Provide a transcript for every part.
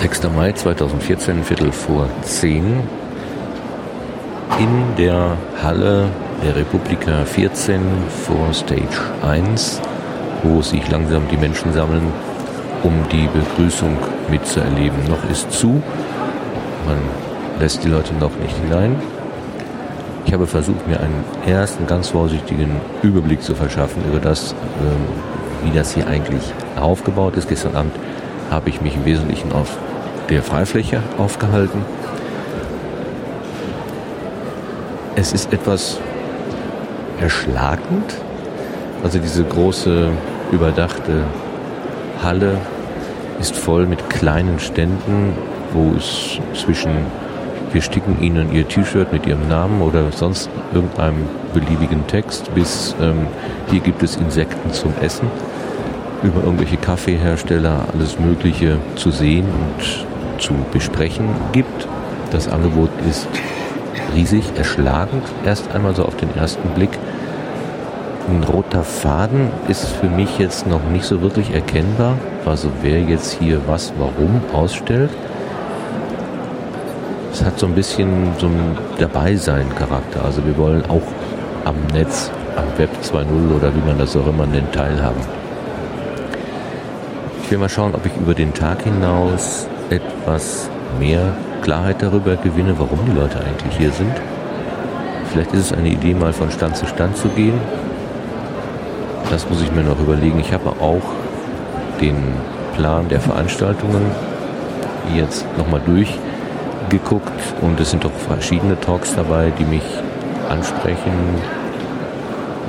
6. Mai 2014, Viertel vor 10, in der Halle der Republika 14 vor Stage 1, wo sich langsam die Menschen sammeln, um die Begrüßung mitzuerleben. Noch ist zu, man lässt die Leute noch nicht hinein. Ich habe versucht, mir einen ersten ganz vorsichtigen Überblick zu verschaffen über das, ähm, wie das hier eigentlich aufgebaut ist. Gestern Abend habe ich mich im Wesentlichen auf der Freifläche aufgehalten. Es ist etwas erschlagend. Also diese große, überdachte Halle ist voll mit kleinen Ständen, wo es zwischen wir sticken Ihnen Ihr T-Shirt mit Ihrem Namen oder sonst irgendeinem beliebigen Text bis ähm, hier gibt es Insekten zum Essen, über irgendwelche Kaffeehersteller alles Mögliche zu sehen und zu besprechen gibt. Das Angebot ist riesig, erschlagend, erst einmal so auf den ersten Blick. Ein roter Faden ist für mich jetzt noch nicht so wirklich erkennbar, also wer jetzt hier was warum ausstellt. Es hat so ein bisschen so ein Dabeisein-Charakter. Also wir wollen auch am Netz, am Web 2.0 oder wie man das auch immer nennt, teilhaben. Ich will mal schauen, ob ich über den Tag hinaus etwas mehr Klarheit darüber gewinne, warum die Leute eigentlich hier sind. Vielleicht ist es eine Idee, mal von Stand zu Stand zu gehen. Das muss ich mir noch überlegen. Ich habe auch den Plan der Veranstaltungen jetzt nochmal durchgeguckt und es sind doch verschiedene Talks dabei, die mich ansprechen,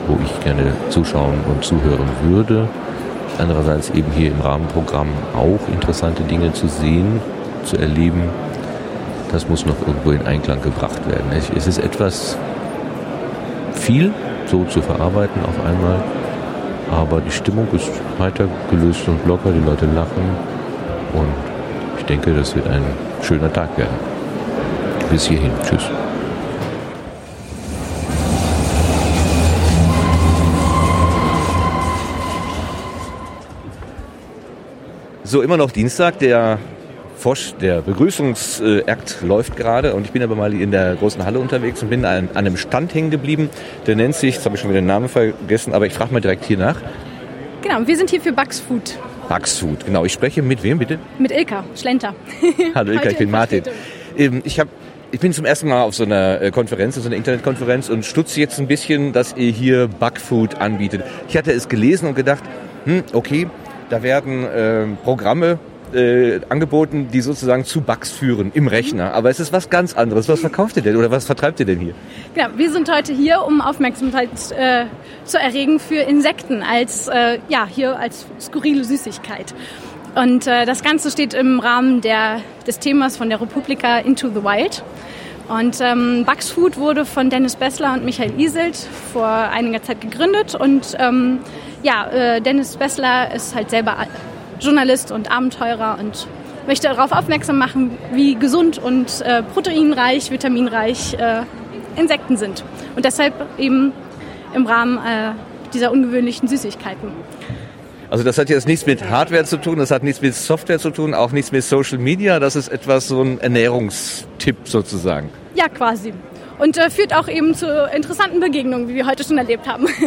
wo ich gerne zuschauen und zuhören würde. Andererseits eben hier im Rahmenprogramm auch interessante Dinge zu sehen, zu erleben. Das muss noch irgendwo in Einklang gebracht werden. Es ist etwas viel so zu verarbeiten auf einmal, aber die Stimmung ist weiter gelöst und locker, die Leute lachen und ich denke, das wird ein schöner Tag werden. Bis hierhin. Tschüss. So, immer noch Dienstag, der Fosch, der Begrüßungsakt läuft gerade und ich bin aber mal in der großen Halle unterwegs und bin an, einem Stand hängen geblieben. Der nennt sich, jetzt habe ich schon wieder den Namen vergessen, aber ich frage mal direkt hier nach. Genau, wir sind hier für Bugs Food. Bugs Food, genau. Ich spreche mit wem bitte? Mit Ilka Schlenter. Hallo Ilka, ich bin Martin. Ähm, ich habe ich bin zum ersten Mal auf so einer äh, Konferenz, so einer Internetkonferenz und stutze jetzt ein bisschen, dass ihr hier Bugfood anbietet. Ich hatte es gelesen und gedacht, hm, okay, da werden äh, Programme äh, angeboten, die sozusagen zu Bugs führen im Rechner. Aber es ist was ganz anderes. Was verkauft ihr denn oder was vertreibt ihr denn hier? Ja, wir sind heute hier, um Aufmerksamkeit äh, zu erregen für Insekten als äh, ja hier als skurrile Süßigkeit. Und äh, das Ganze steht im Rahmen der, des Themas von der Republika Into the Wild. Und ähm, Bugs Food wurde von Dennis Bessler und Michael Iselt vor einiger Zeit gegründet und ähm, ja, äh, Dennis Bessler ist halt selber Journalist und Abenteurer und möchte darauf aufmerksam machen, wie gesund und äh, proteinreich, vitaminreich äh, Insekten sind. Und deshalb eben im Rahmen äh, dieser ungewöhnlichen Süßigkeiten. Also das hat jetzt nichts mit Hardware zu tun, das hat nichts mit Software zu tun, auch nichts mit Social Media. Das ist etwas so ein Ernährungstipp sozusagen. Ja, quasi und äh, führt auch eben zu interessanten Begegnungen, wie wir heute schon erlebt haben.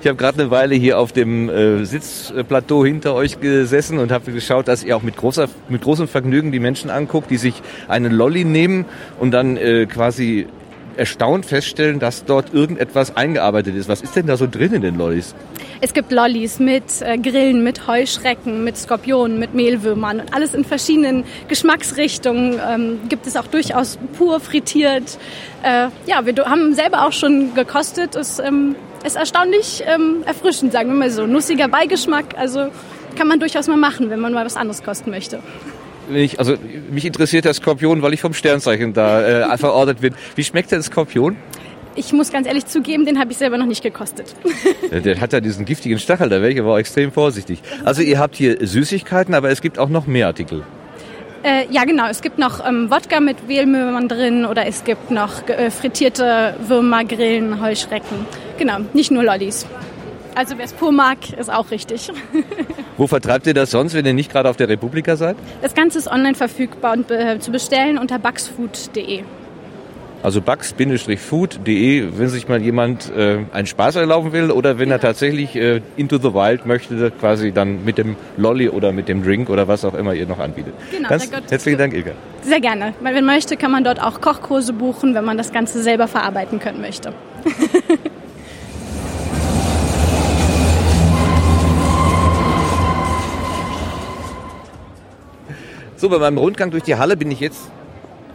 Ich habe gerade eine Weile hier auf dem äh, Sitzplateau hinter euch gesessen und habe geschaut, dass ihr auch mit, großer, mit großem Vergnügen die Menschen anguckt, die sich einen Lolli nehmen und dann äh, quasi erstaunt feststellen, dass dort irgendetwas eingearbeitet ist. Was ist denn da so drin in den Lollis? Es gibt Lollis mit äh, Grillen, mit Heuschrecken, mit Skorpionen, mit Mehlwürmern und alles in verschiedenen Geschmacksrichtungen. Ähm, gibt es auch durchaus pur frittiert. Äh, ja, wir haben selber auch schon gekostet. Es ähm, ist erstaunlich ähm, erfrischend, sagen wir mal so. Nussiger Beigeschmack, also kann man durchaus mal machen, wenn man mal was anderes kosten möchte ich, also mich interessiert der Skorpion, weil ich vom Sternzeichen da äh, verortet bin. Wie schmeckt der Skorpion? Ich muss ganz ehrlich zugeben, den habe ich selber noch nicht gekostet. der hat ja diesen giftigen Stachel, da wäre ich aber auch extrem vorsichtig. Also ihr habt hier Süßigkeiten, aber es gibt auch noch mehr Artikel. Äh, ja, genau. Es gibt noch ähm, Wodka mit Mehlwürmern drin oder es gibt noch äh, frittierte Würmer, Grillen, Heuschrecken. Genau, nicht nur Lollis. Also wer es pur mag, ist auch richtig. Wo vertreibt ihr das sonst, wenn ihr nicht gerade auf der Republika seid? Das Ganze ist online verfügbar und äh, zu bestellen unter bugsfood.de. Also bugs-food.de, wenn sich mal jemand äh, einen Spaß erlauben will oder wenn ja. er tatsächlich äh, into the wild möchte, quasi dann mit dem Lolly oder mit dem Drink oder was auch immer ihr noch anbietet. Genau, Ganz herzlichen Dank, Ilka. Sehr gerne. Wenn man möchte, kann man dort auch Kochkurse buchen, wenn man das Ganze selber verarbeiten können möchte. so, bei meinem Rundgang durch die Halle bin ich jetzt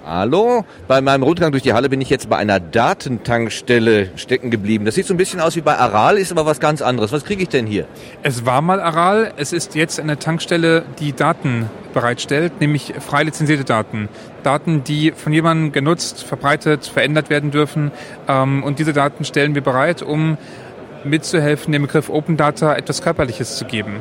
Hallo, bei meinem Rundgang durch die Halle bin ich jetzt bei einer Datentankstelle stecken geblieben. Das sieht so ein bisschen aus wie bei Aral, ist aber was ganz anderes. Was kriege ich denn hier? Es war mal Aral, es ist jetzt eine Tankstelle, die Daten bereitstellt, nämlich frei lizenzierte Daten. Daten, die von jemandem genutzt, verbreitet, verändert werden dürfen. Ähm, und diese Daten stellen wir bereit, um mitzuhelfen, dem Begriff Open Data etwas Körperliches zu geben.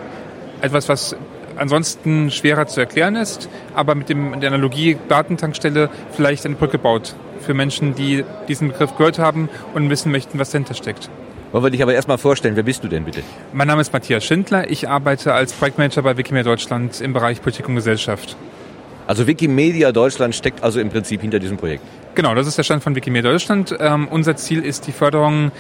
Etwas, was ansonsten schwerer zu erklären ist, aber mit, dem, der Analogie Datentankstelle vielleicht eine Brücke baut für Menschen, die diesen Begriff gehört haben und wissen möchten, was dahinter steckt. Wollen wir dich aber erstmal vorstellen, wer bist du denn bitte? Mein Name ist Matthias Schindler, ich arbeite als Projektmanager bei Wikimedia Deutschland im Bereich Politik und Gesellschaft. Also Wikimedia Deutschland steckt also im Prinzip hinter diesem Projekt. Genau, das ist der Stand von Wikimedia Deutschland. Ähm, unser Ziel ist die Förderung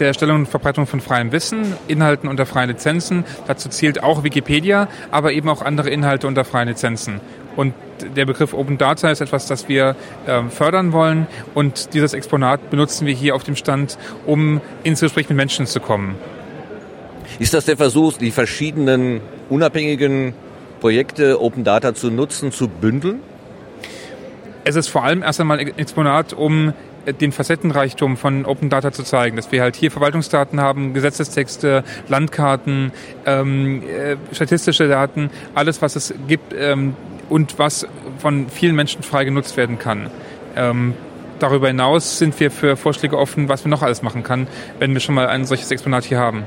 der Erstellung und Verbreitung von freiem Wissen, Inhalten unter freien Lizenzen. Dazu zählt auch Wikipedia, aber eben auch andere Inhalte unter freien Lizenzen. Und der Begriff Open Data ist etwas, das wir äh, fördern wollen. Und dieses Exponat benutzen wir hier auf dem Stand, um ins Gespräch mit Menschen zu kommen. Ist das der Versuch, die verschiedenen unabhängigen Projekte Open Data zu nutzen, zu bündeln? Es ist vor allem erst einmal ein Exponat, um den Facettenreichtum von Open Data zu zeigen, dass wir halt hier Verwaltungsdaten haben, Gesetzestexte, Landkarten, ähm, äh, statistische Daten, alles, was es gibt ähm, und was von vielen Menschen frei genutzt werden kann. Ähm, darüber hinaus sind wir für Vorschläge offen, was wir noch alles machen kann, wenn wir schon mal ein solches Exponat hier haben.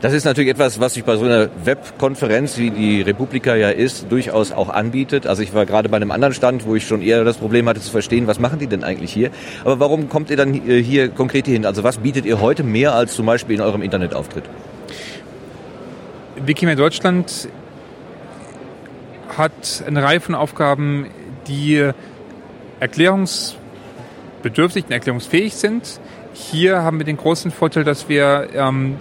Das ist natürlich etwas, was sich bei so einer Webkonferenz, wie die Republika ja ist, durchaus auch anbietet. Also ich war gerade bei einem anderen Stand, wo ich schon eher das Problem hatte zu verstehen, was machen die denn eigentlich hier? Aber warum kommt ihr dann hier konkret hin? Also was bietet ihr heute mehr als zum Beispiel in eurem Internetauftritt? Wikimedia Deutschland hat eine Reihe von Aufgaben, die erklärungsbedürftig und erklärungsfähig sind. Hier haben wir den großen Vorteil, dass wir ähm,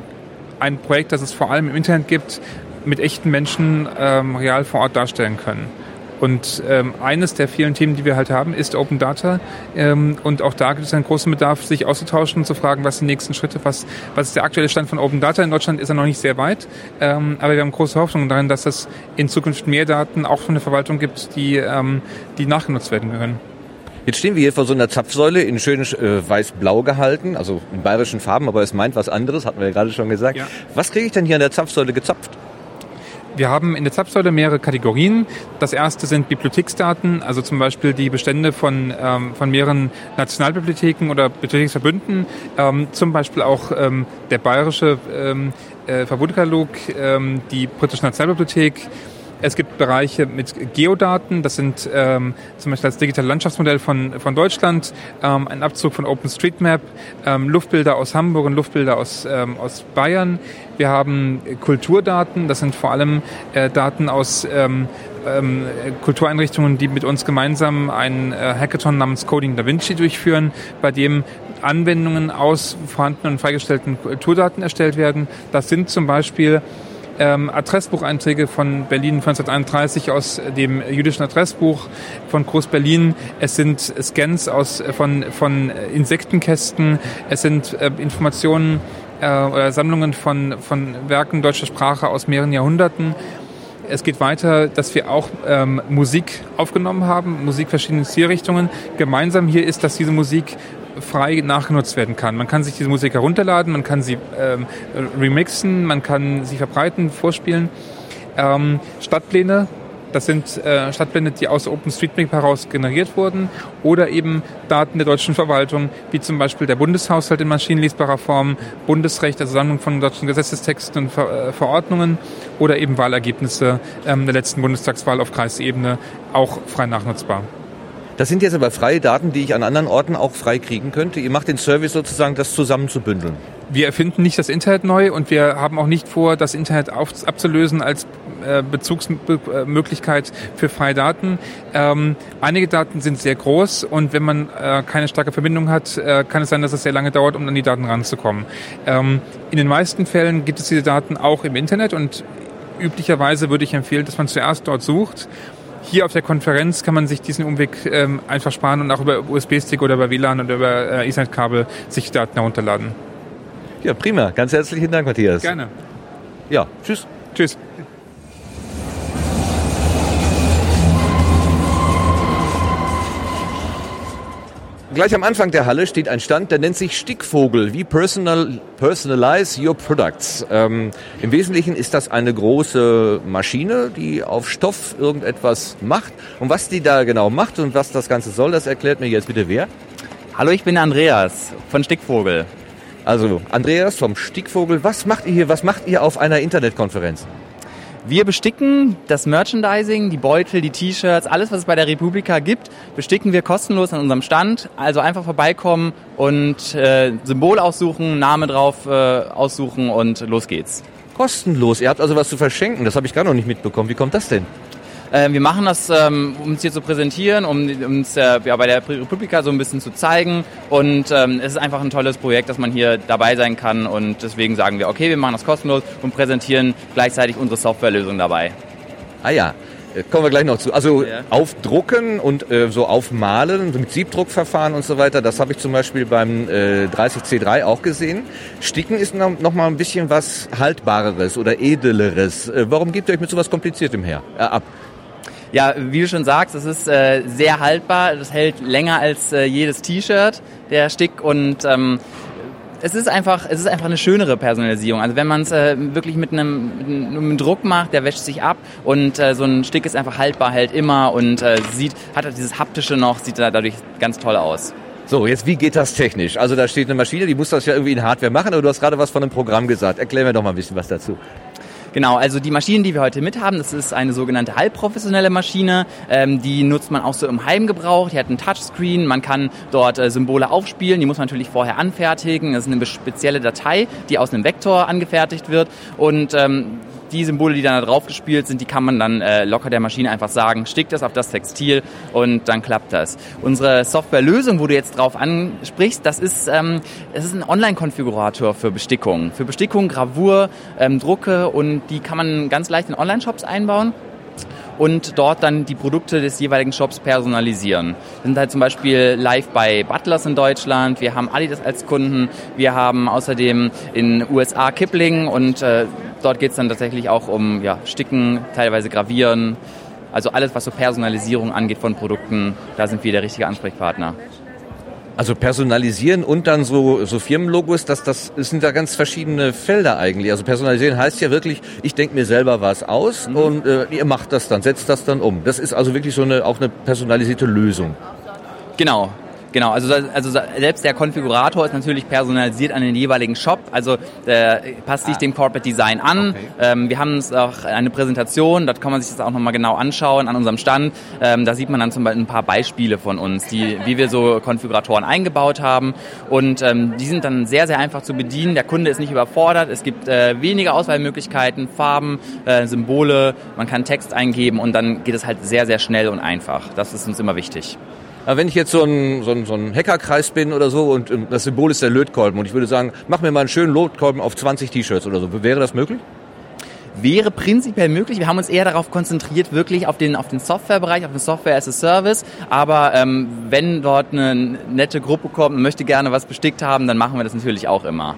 ein Projekt, das es vor allem im Internet gibt, mit echten Menschen ähm, real vor Ort darstellen können. Und ähm, eines der vielen Themen, die wir halt haben, ist Open Data. Ähm, und auch da gibt es einen großen Bedarf, sich auszutauschen und zu fragen, was sind die nächsten Schritte, was, was ist der aktuelle Stand von Open Data. In Deutschland ist er noch nicht sehr weit, ähm, aber wir haben große Hoffnung darin, dass es in Zukunft mehr Daten auch von der Verwaltung gibt, die, ähm, die nachgenutzt werden können. Jetzt stehen wir hier vor so einer Zapfsäule in schön äh, weiß-blau gehalten, also in bayerischen Farben, aber es meint was anderes, hatten wir ja gerade schon gesagt. Ja. Was kriege ich denn hier an der Zapfsäule gezapft? Wir haben in der Zapfsäule mehrere Kategorien. Das erste sind Bibliotheksdaten, also zum Beispiel die Bestände von, ähm, von mehreren Nationalbibliotheken oder Bibliotheksverbünden, ähm, zum Beispiel auch ähm, der bayerische ähm, äh, Verbundkatalog, ähm, die britische Nationalbibliothek, es gibt Bereiche mit Geodaten, das sind ähm, zum Beispiel das digitale Landschaftsmodell von, von Deutschland, ähm, ein Abzug von OpenStreetMap, ähm, Luftbilder aus Hamburg und Luftbilder aus, ähm, aus Bayern. Wir haben Kulturdaten, das sind vor allem äh, Daten aus ähm, ähm, Kultureinrichtungen, die mit uns gemeinsam einen äh, Hackathon namens Coding Da Vinci durchführen, bei dem Anwendungen aus vorhandenen und freigestellten Kulturdaten erstellt werden. Das sind zum Beispiel ähm, Adressbucheinträge von Berlin 1931 aus dem jüdischen Adressbuch von Groß-Berlin. Es sind Scans aus, von, von Insektenkästen. Es sind äh, Informationen äh, oder Sammlungen von, von Werken deutscher Sprache aus mehreren Jahrhunderten. Es geht weiter, dass wir auch ähm, Musik aufgenommen haben, Musik verschiedene Zielrichtungen. Gemeinsam hier ist, dass diese Musik frei nachgenutzt werden kann. Man kann sich diese Musik herunterladen, man kann sie ähm, remixen, man kann sie verbreiten, vorspielen. Ähm, Stadtpläne, das sind äh, Stadtpläne, die aus OpenStreetMap heraus generiert wurden oder eben Daten der deutschen Verwaltung, wie zum Beispiel der Bundeshaushalt in maschinenlesbarer Form, Bundesrecht, also Sammlung von deutschen Gesetzestexten und Ver äh, Verordnungen oder eben Wahlergebnisse ähm, der letzten Bundestagswahl auf Kreisebene auch frei nachnutzbar. Das sind jetzt aber freie Daten, die ich an anderen Orten auch frei kriegen könnte. Ihr macht den Service sozusagen, das zusammenzubündeln. Wir erfinden nicht das Internet neu und wir haben auch nicht vor, das Internet auf, abzulösen als äh, Bezugsmöglichkeit für freie Daten. Ähm, einige Daten sind sehr groß und wenn man äh, keine starke Verbindung hat, äh, kann es sein, dass es sehr lange dauert, um an die Daten ranzukommen. Ähm, in den meisten Fällen gibt es diese Daten auch im Internet und üblicherweise würde ich empfehlen, dass man zuerst dort sucht hier auf der Konferenz kann man sich diesen Umweg ähm, einfach sparen und auch über USB-Stick oder über WLAN oder über äh, Ethernet-Kabel sich Daten herunterladen. Ja, prima. Ganz herzlichen Dank, Matthias. Gerne. Ja, tschüss. Tschüss. Gleich am Anfang der Halle steht ein Stand, der nennt sich Stickvogel, wie personal, Personalize Your Products. Ähm, Im Wesentlichen ist das eine große Maschine, die auf Stoff irgendetwas macht. Und was die da genau macht und was das Ganze soll, das erklärt mir jetzt bitte wer. Hallo, ich bin Andreas von Stickvogel. Also Andreas vom Stickvogel, was macht ihr hier, was macht ihr auf einer Internetkonferenz? Wir besticken das Merchandising, die Beutel, die T-Shirts, alles, was es bei der Republika gibt, besticken wir kostenlos an unserem Stand. Also einfach vorbeikommen und äh, Symbol aussuchen, Name drauf äh, aussuchen und los geht's. Kostenlos. Ihr habt also was zu verschenken. Das habe ich gar noch nicht mitbekommen. Wie kommt das denn? Äh, wir machen das, ähm, um uns hier zu präsentieren, um uns äh, ja, bei der Republika so ein bisschen zu zeigen. Und ähm, es ist einfach ein tolles Projekt, dass man hier dabei sein kann. Und deswegen sagen wir, okay, wir machen das kostenlos und präsentieren gleichzeitig unsere Softwarelösung dabei. Ah ja, äh, kommen wir gleich noch zu. Also ja. aufdrucken und äh, so aufmalen mit Siebdruckverfahren und so weiter, das habe ich zum Beispiel beim äh, 30C3 auch gesehen. Sticken ist noch, noch mal ein bisschen was Haltbareres oder Edleres. Äh, warum gebt ihr euch mit so was Kompliziertem her, äh, ab? Ja, wie du schon sagst, es ist äh, sehr haltbar. Das hält länger als äh, jedes T-Shirt, der Stick. Und ähm, es ist einfach, es ist einfach eine schönere Personalisierung. Also wenn man es äh, wirklich mit einem, mit einem, Druck macht, der wäscht sich ab und äh, so ein Stick ist einfach haltbar, hält immer und äh, sieht, hat halt dieses haptische noch, sieht dadurch ganz toll aus. So, jetzt wie geht das technisch? Also da steht eine Maschine, die muss das ja irgendwie in Hardware machen, aber du hast gerade was von einem Programm gesagt. Erklär mir doch mal ein bisschen was dazu. Genau, also die Maschinen, die wir heute mit haben, das ist eine sogenannte halbprofessionelle Maschine. Ähm, die nutzt man auch so im Heimgebrauch. Die hat einen Touchscreen, man kann dort äh, Symbole aufspielen. Die muss man natürlich vorher anfertigen. Das ist eine spezielle Datei, die aus einem Vektor angefertigt wird. Und ähm, die Symbole, die dann da drauf gespielt sind, die kann man dann äh, locker der Maschine einfach sagen, stick das auf das Textil und dann klappt das. Unsere Softwarelösung, wo du jetzt drauf ansprichst, das ist, ähm, das ist ein Online-Konfigurator für Bestickung. Für Bestickung, Gravur, ähm, Drucke und die kann man ganz leicht in Online-Shops einbauen und dort dann die Produkte des jeweiligen Shops personalisieren. Wir sind halt zum Beispiel live bei Butlers in Deutschland, wir haben Adidas als Kunden, wir haben außerdem in USA Kipling und äh, dort geht es dann tatsächlich auch um ja, Sticken, teilweise Gravieren, also alles, was so Personalisierung angeht von Produkten, da sind wir der richtige Ansprechpartner. Also personalisieren und dann so, so Firmenlogos, das, das, sind da ganz verschiedene Felder eigentlich. Also personalisieren heißt ja wirklich, ich denke mir selber was aus mhm. und äh, ihr macht das dann, setzt das dann um. Das ist also wirklich so eine, auch eine personalisierte Lösung. Genau, Genau, also, also selbst der Konfigurator ist natürlich personalisiert an den jeweiligen Shop, also der passt sich dem Corporate Design an. Okay. Ähm, wir haben uns auch eine Präsentation, dort kann man sich das auch nochmal genau anschauen an unserem Stand. Ähm, da sieht man dann zum Beispiel ein paar Beispiele von uns, die, wie wir so Konfiguratoren eingebaut haben und ähm, die sind dann sehr, sehr einfach zu bedienen. Der Kunde ist nicht überfordert, es gibt äh, wenige Auswahlmöglichkeiten, Farben, äh, Symbole, man kann Text eingeben und dann geht es halt sehr, sehr schnell und einfach. Das ist uns immer wichtig. Wenn ich jetzt so ein, so ein, so ein Hackerkreis bin oder so und das Symbol ist der Lötkolben und ich würde sagen, mach mir mal einen schönen Lötkolben auf 20 T-Shirts oder so, wäre das möglich? wäre prinzipiell möglich. Wir haben uns eher darauf konzentriert, wirklich auf den, auf den Softwarebereich, auf den Software as a Service. Aber ähm, wenn dort eine nette Gruppe kommt und möchte gerne was bestickt haben, dann machen wir das natürlich auch immer.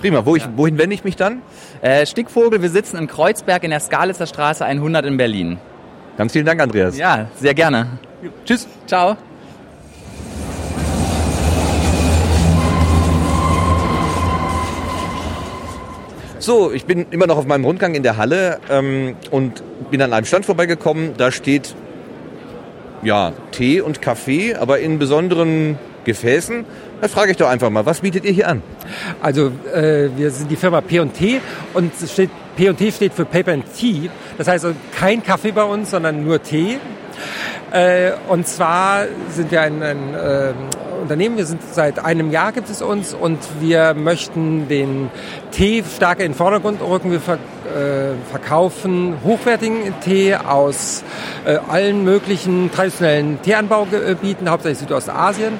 Prima. Wo ich, wohin wende ich mich dann? Äh, Stickvogel, wir sitzen in Kreuzberg in der Skalitzer Straße 100 in Berlin. Ganz vielen Dank, Andreas. Ja, sehr gerne. Tschüss. Ciao. So, ich bin immer noch auf meinem Rundgang in der Halle ähm, und bin an einem Stand vorbeigekommen. Da steht ja Tee und Kaffee, aber in besonderen Gefäßen. Da frage ich doch einfach mal, was bietet ihr hier an? Also äh, wir sind die Firma P&T und P&T steht für Paper and Tea. Das heißt also kein Kaffee bei uns, sondern nur Tee. Äh, und zwar sind wir ein, ein äh, Unternehmen, wir sind seit einem Jahr gibt es uns und wir möchten den Tee stärker in den Vordergrund rücken. Wir äh, verkaufen hochwertigen Tee aus äh, allen möglichen traditionellen Teeanbaugebieten, hauptsächlich Südostasien.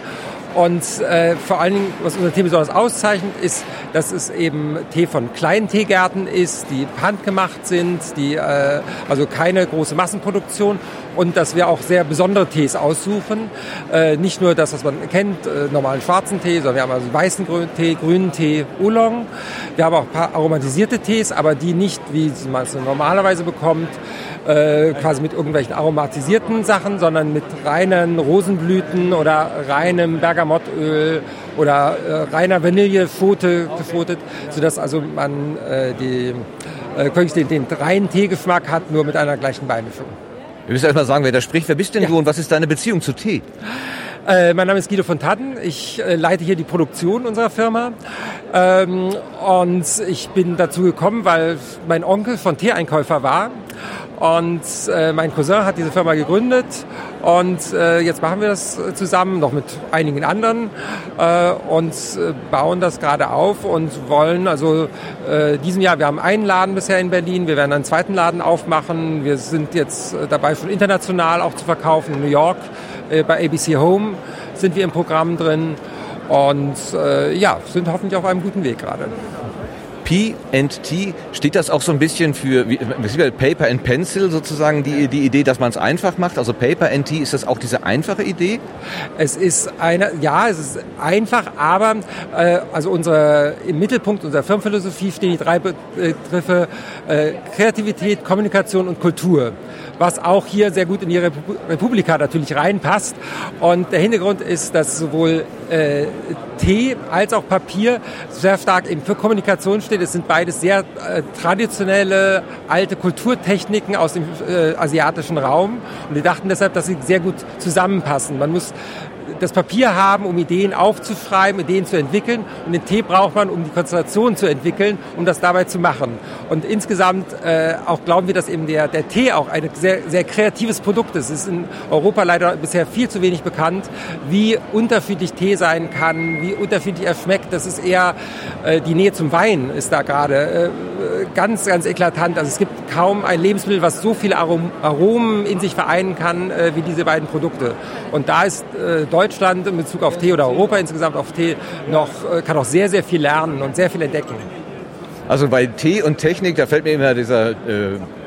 Und äh, vor allen Dingen, was unser Tee besonders auszeichnet, ist, dass es eben Tee von kleinen Teegärten ist, die handgemacht sind, die äh, also keine große Massenproduktion und dass wir auch sehr besondere Tees aussuchen. Äh, nicht nur das, was man kennt, äh, normalen schwarzen Tee, sondern wir haben also weißen Tee, grünen Tee, Oolong. Wir haben auch ein paar aromatisierte Tees, aber die nicht, wie man es normalerweise bekommt, äh, quasi mit irgendwelchen aromatisierten Sachen, sondern mit reinen Rosenblüten oder reinem Bergamottöl oder äh, reiner Vanillepfote gefotet, sodass also man äh, die, äh, den, den reinen Teegeschmack hat, nur mit einer gleichen Beimischung. Wir müssen erstmal sagen, wer da spricht. Wer bist denn ja. du und was ist deine Beziehung zu Tee? Äh, mein Name ist Guido von Tatten. Ich äh, leite hier die Produktion unserer Firma. Ähm, und ich bin dazu gekommen, weil mein Onkel von Teeeinkäufer war und äh, mein Cousin hat diese Firma gegründet und äh, jetzt machen wir das zusammen, noch mit einigen anderen äh, und äh, bauen das gerade auf und wollen also äh, diesem Jahr, wir haben einen Laden bisher in Berlin, wir werden einen zweiten Laden aufmachen. Wir sind jetzt äh, dabei, schon international auch zu verkaufen. In New York äh, bei ABC Home sind wir im Programm drin und äh, ja, sind hoffentlich auf einem guten Weg gerade. P&T, steht das auch so ein bisschen für wie, Paper and Pencil sozusagen, die, die Idee, dass man es einfach macht? Also Paper and Tea, ist das auch diese einfache Idee? Es ist eine, ja, es ist einfach, aber äh, also unsere, im Mittelpunkt unserer Firmenphilosophie stehen die drei Begriffe äh, Kreativität, Kommunikation und Kultur was auch hier sehr gut in die Republika natürlich reinpasst. Und der Hintergrund ist, dass sowohl äh, Tee als auch Papier sehr stark eben für Kommunikation steht. Es sind beides sehr äh, traditionelle alte Kulturtechniken aus dem äh, asiatischen Raum. Und wir dachten deshalb, dass sie sehr gut zusammenpassen. Man muss das Papier haben, um Ideen aufzuschreiben, Ideen zu entwickeln. Und den Tee braucht man, um die Konzentration zu entwickeln, um das dabei zu machen. Und insgesamt äh, auch glauben wir, dass eben der, der Tee auch ein sehr, sehr kreatives Produkt ist. Es ist in Europa leider bisher viel zu wenig bekannt, wie unterschiedlich Tee sein kann, wie unterschiedlich er schmeckt. Das ist eher äh, die Nähe zum Wein ist da gerade äh, ganz, ganz eklatant. Also es gibt kaum ein Lebensmittel, was so viele Arom Aromen in sich vereinen kann, äh, wie diese beiden Produkte. Und da ist äh, Deutschland in Bezug auf Tee oder Europa insgesamt auf Tee noch, äh, kann auch sehr, sehr viel lernen und sehr viel entdecken. Also bei Tee und Technik, da fällt mir immer dieser äh,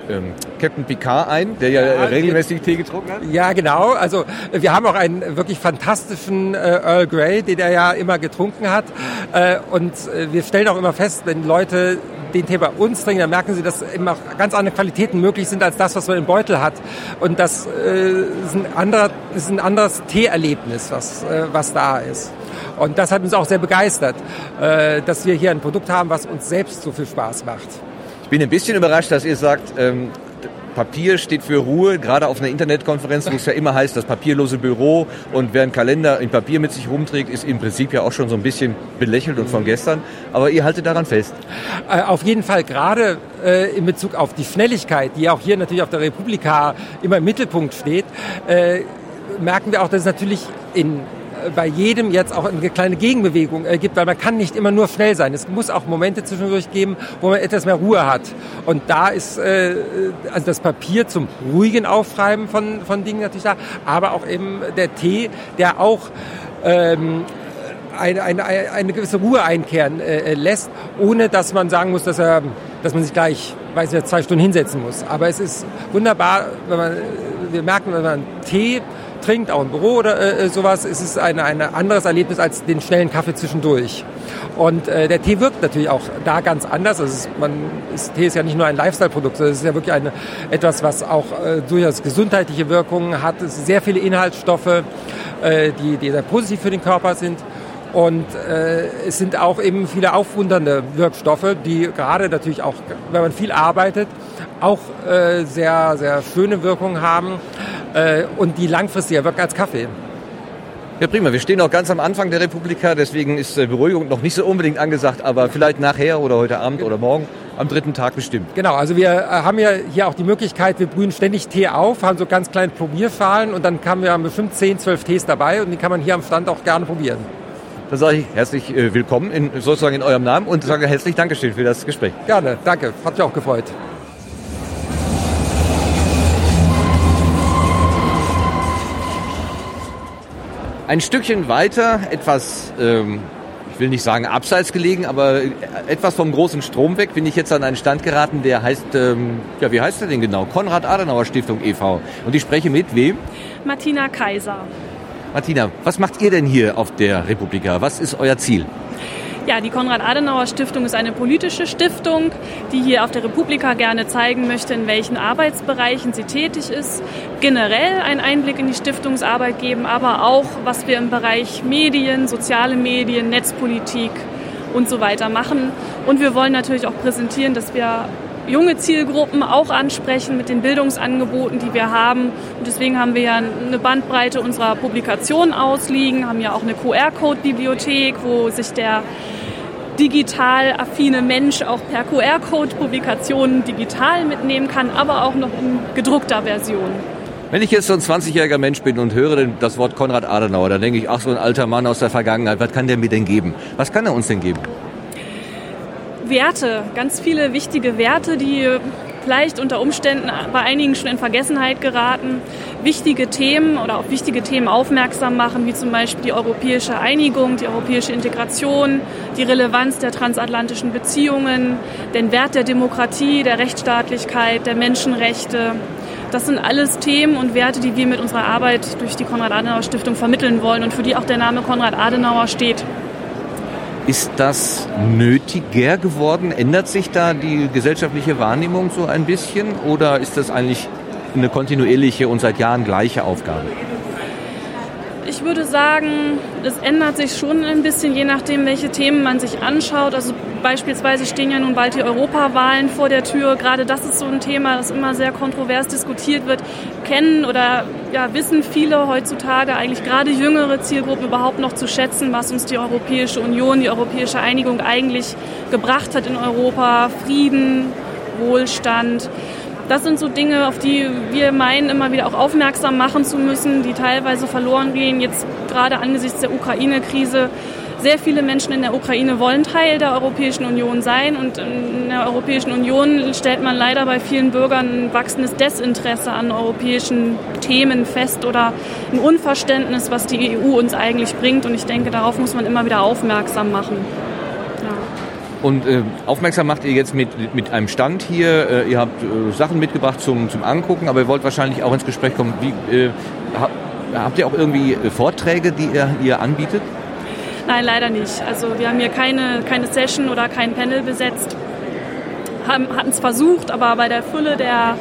ähm, Captain Picard ein, der ja, ja regelmäßig Tee getrunken hat? Ja, genau. Also wir haben auch einen wirklich fantastischen äh, Earl Grey, den er ja immer getrunken hat. Äh, und äh, wir stellen auch immer fest, wenn Leute den Tee bei uns trinken, dann merken sie, dass eben auch ganz andere Qualitäten möglich sind als das, was man im Beutel hat. Und das äh, ist, ein anderer, ist ein anderes Teeerlebnis, was, äh, was da ist. Und das hat uns auch sehr begeistert, äh, dass wir hier ein Produkt haben, was uns selbst so viel Spaß macht. Ich bin ein bisschen überrascht, dass ihr sagt, ähm, Papier steht für Ruhe, gerade auf einer Internetkonferenz, wo es ja immer heißt, das papierlose Büro und wer einen Kalender in Papier mit sich rumträgt, ist im Prinzip ja auch schon so ein bisschen belächelt und von gestern. Aber ihr haltet daran fest. Äh, auf jeden Fall gerade äh, in Bezug auf die Schnelligkeit, die auch hier natürlich auf der Republika immer im Mittelpunkt steht, äh, merken wir auch, dass es natürlich in bei jedem jetzt auch eine kleine Gegenbewegung äh, gibt, weil man kann nicht immer nur schnell sein. Es muss auch Momente zwischendurch geben, wo man etwas mehr Ruhe hat. Und da ist äh, also das Papier zum ruhigen Aufschreiben von, von Dingen natürlich da, aber auch eben der Tee, der auch ähm, eine, eine, eine gewisse Ruhe einkehren äh, lässt, ohne dass man sagen muss, dass, er, dass man sich gleich weiß nicht, zwei Stunden hinsetzen muss. Aber es ist wunderbar, wenn man, wir merken, wenn man Tee trinkt, auch im Büro oder äh, sowas, ist es ein, ein anderes Erlebnis als den schnellen Kaffee zwischendurch. Und äh, der Tee wirkt natürlich auch da ganz anders. Also ist, man, ist, Tee ist ja nicht nur ein Lifestyle-Produkt, sondern es ist ja wirklich eine, etwas, was auch äh, durchaus gesundheitliche Wirkungen hat. Es sind sehr viele Inhaltsstoffe, äh, die, die sehr positiv für den Körper sind. Und äh, es sind auch eben viele aufwundernde Wirkstoffe, die gerade natürlich auch, wenn man viel arbeitet, auch äh, sehr, sehr schöne Wirkungen haben äh, und die langfristiger wirken als Kaffee. Ja, prima. Wir stehen noch ganz am Anfang der Republika, deswegen ist äh, Beruhigung noch nicht so unbedingt angesagt, aber vielleicht nachher oder heute Abend oder morgen am dritten Tag bestimmt. Genau, also wir äh, haben ja hier auch die Möglichkeit, wir brühen ständig Tee auf, haben so ganz kleine Probierfahlen und dann haben wir bestimmt 10, 12 Tees dabei und die kann man hier am Stand auch gerne probieren. Dann sage ich herzlich äh, willkommen in, sozusagen in eurem Namen und sage herzlich Dankeschön für das Gespräch. Gerne, danke, hat mich auch gefreut. Ein Stückchen weiter, etwas, ähm, ich will nicht sagen abseits gelegen, aber etwas vom großen Strom weg, bin ich jetzt an einen Stand geraten, der heißt, ähm, ja, wie heißt der denn genau? Konrad-Adenauer Stiftung e.V. Und ich spreche mit wem? Martina Kaiser. Martina, was macht ihr denn hier auf der Republika? Was ist euer Ziel? Ja, die Konrad-Adenauer-Stiftung ist eine politische Stiftung, die hier auf der Republika gerne zeigen möchte, in welchen Arbeitsbereichen sie tätig ist. Generell einen Einblick in die Stiftungsarbeit geben, aber auch, was wir im Bereich Medien, soziale Medien, Netzpolitik und so weiter machen. Und wir wollen natürlich auch präsentieren, dass wir junge Zielgruppen auch ansprechen mit den Bildungsangeboten, die wir haben. Und deswegen haben wir ja eine Bandbreite unserer Publikationen ausliegen, haben ja auch eine QR-Code-Bibliothek, wo sich der digital affine Mensch auch per QR-Code Publikationen digital mitnehmen kann, aber auch noch in gedruckter Version. Wenn ich jetzt so ein 20-jähriger Mensch bin und höre das Wort Konrad Adenauer, dann denke ich, ach, so ein alter Mann aus der Vergangenheit, was kann der mir denn geben? Was kann er uns denn geben? Werte, ganz viele wichtige Werte, die vielleicht unter Umständen bei einigen schon in Vergessenheit geraten, wichtige Themen oder auf wichtige Themen aufmerksam machen, wie zum Beispiel die europäische Einigung, die europäische Integration, die Relevanz der transatlantischen Beziehungen, den Wert der Demokratie, der Rechtsstaatlichkeit, der Menschenrechte. Das sind alles Themen und Werte, die wir mit unserer Arbeit durch die Konrad-Adenauer-Stiftung vermitteln wollen und für die auch der Name Konrad Adenauer steht. Ist das nötiger geworden? Ändert sich da die gesellschaftliche Wahrnehmung so ein bisschen oder ist das eigentlich eine kontinuierliche und seit Jahren gleiche Aufgabe? Ich würde sagen, es ändert sich schon ein bisschen, je nachdem, welche Themen man sich anschaut. Also beispielsweise stehen ja nun bald die Europawahlen vor der Tür. Gerade das ist so ein Thema, das immer sehr kontrovers diskutiert wird. Kennen oder ja, wissen viele heutzutage, eigentlich gerade jüngere Zielgruppen überhaupt noch zu schätzen, was uns die Europäische Union, die europäische Einigung eigentlich gebracht hat in Europa. Frieden, Wohlstand. Das sind so Dinge, auf die wir meinen, immer wieder auch aufmerksam machen zu müssen, die teilweise verloren gehen. Jetzt gerade angesichts der Ukraine-Krise. Sehr viele Menschen in der Ukraine wollen Teil der Europäischen Union sein und in der Europäischen Union stellt man leider bei vielen Bürgern ein wachsendes Desinteresse an europäischen Themen fest oder ein Unverständnis, was die EU uns eigentlich bringt. Und ich denke, darauf muss man immer wieder aufmerksam machen. Und äh, aufmerksam macht ihr jetzt mit, mit einem Stand hier. Äh, ihr habt äh, Sachen mitgebracht zum, zum Angucken, aber ihr wollt wahrscheinlich auch ins Gespräch kommen. Wie, äh, habt ihr auch irgendwie äh, Vorträge, die ihr hier anbietet? Nein, leider nicht. Also wir haben hier keine, keine Session oder kein Panel besetzt. Hatten es versucht, aber bei der Fülle der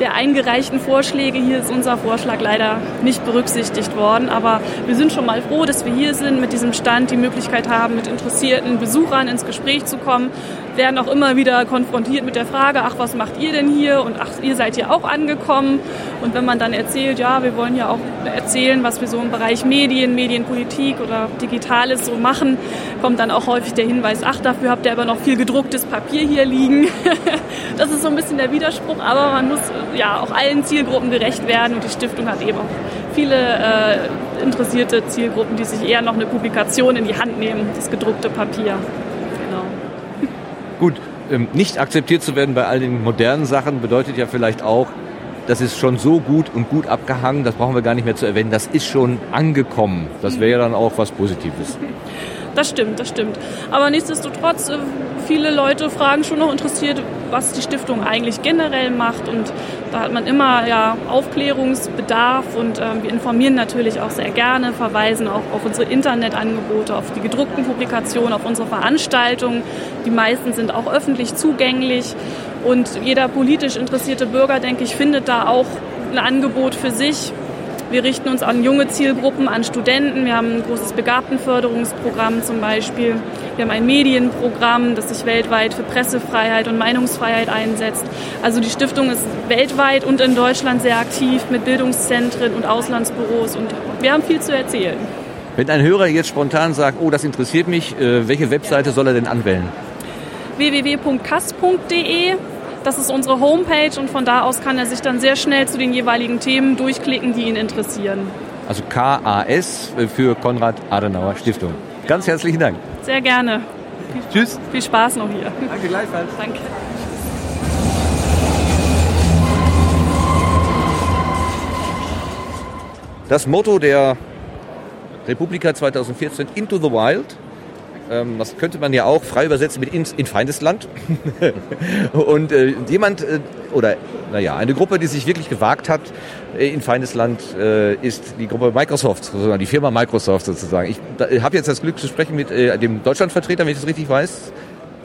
der eingereichten Vorschläge. Hier ist unser Vorschlag leider nicht berücksichtigt worden. Aber wir sind schon mal froh, dass wir hier sind, mit diesem Stand die Möglichkeit haben, mit interessierten Besuchern ins Gespräch zu kommen. Werden auch immer wieder konfrontiert mit der Frage, ach, was macht ihr denn hier? Und ach, ihr seid hier auch angekommen. Und wenn man dann erzählt, ja, wir wollen ja auch erzählen, was wir so im Bereich Medien, Medienpolitik oder Digitales so machen, kommt dann auch häufig der Hinweis, ach, dafür habt ihr aber noch viel gedrucktes Papier hier liegen. das ist so ein bisschen der Widerspruch, aber man muss ja auch allen Zielgruppen gerecht werden und die Stiftung hat eben auch viele äh, interessierte Zielgruppen, die sich eher noch eine Publikation in die Hand nehmen, das gedruckte Papier. Gut, ähm, nicht akzeptiert zu werden bei all den modernen Sachen bedeutet ja vielleicht auch, das ist schon so gut und gut abgehangen, das brauchen wir gar nicht mehr zu erwähnen, das ist schon angekommen. Das wäre ja dann auch was Positives. Das stimmt, das stimmt. Aber nichtsdestotrotz, äh, viele Leute fragen schon noch interessiert, was die Stiftung eigentlich generell macht. Und da hat man immer ja, Aufklärungsbedarf und äh, wir informieren natürlich auch sehr gerne, verweisen auch auf unsere Internetangebote, auf die gedruckten Publikationen, auf unsere Veranstaltungen. Die meisten sind auch öffentlich zugänglich. Und jeder politisch interessierte Bürger, denke ich, findet da auch ein Angebot für sich, wir richten uns an junge Zielgruppen, an Studenten. Wir haben ein großes Begabtenförderungsprogramm zum Beispiel. Wir haben ein Medienprogramm, das sich weltweit für Pressefreiheit und Meinungsfreiheit einsetzt. Also die Stiftung ist weltweit und in Deutschland sehr aktiv mit Bildungszentren und Auslandsbüros und wir haben viel zu erzählen. Wenn ein Hörer jetzt spontan sagt, oh, das interessiert mich, äh, welche Webseite soll er denn anwählen? www.kass.de. Das ist unsere Homepage und von da aus kann er sich dann sehr schnell zu den jeweiligen Themen durchklicken, die ihn interessieren. Also KAS für Konrad Adenauer Stiftung. Ganz herzlichen Dank. Sehr gerne. Tschüss. Viel Spaß noch hier. Danke gleichfalls. Danke. Das Motto der Republika 2014, Into the Wild, ähm, das könnte man ja auch frei übersetzen mit in, in Feindesland. und äh, jemand, äh, oder naja, eine Gruppe, die sich wirklich gewagt hat äh, in Feindesland, äh, ist die Gruppe Microsoft, sozusagen die Firma Microsoft sozusagen. Ich habe jetzt das Glück zu sprechen mit äh, dem Deutschlandvertreter, wenn ich das richtig weiß.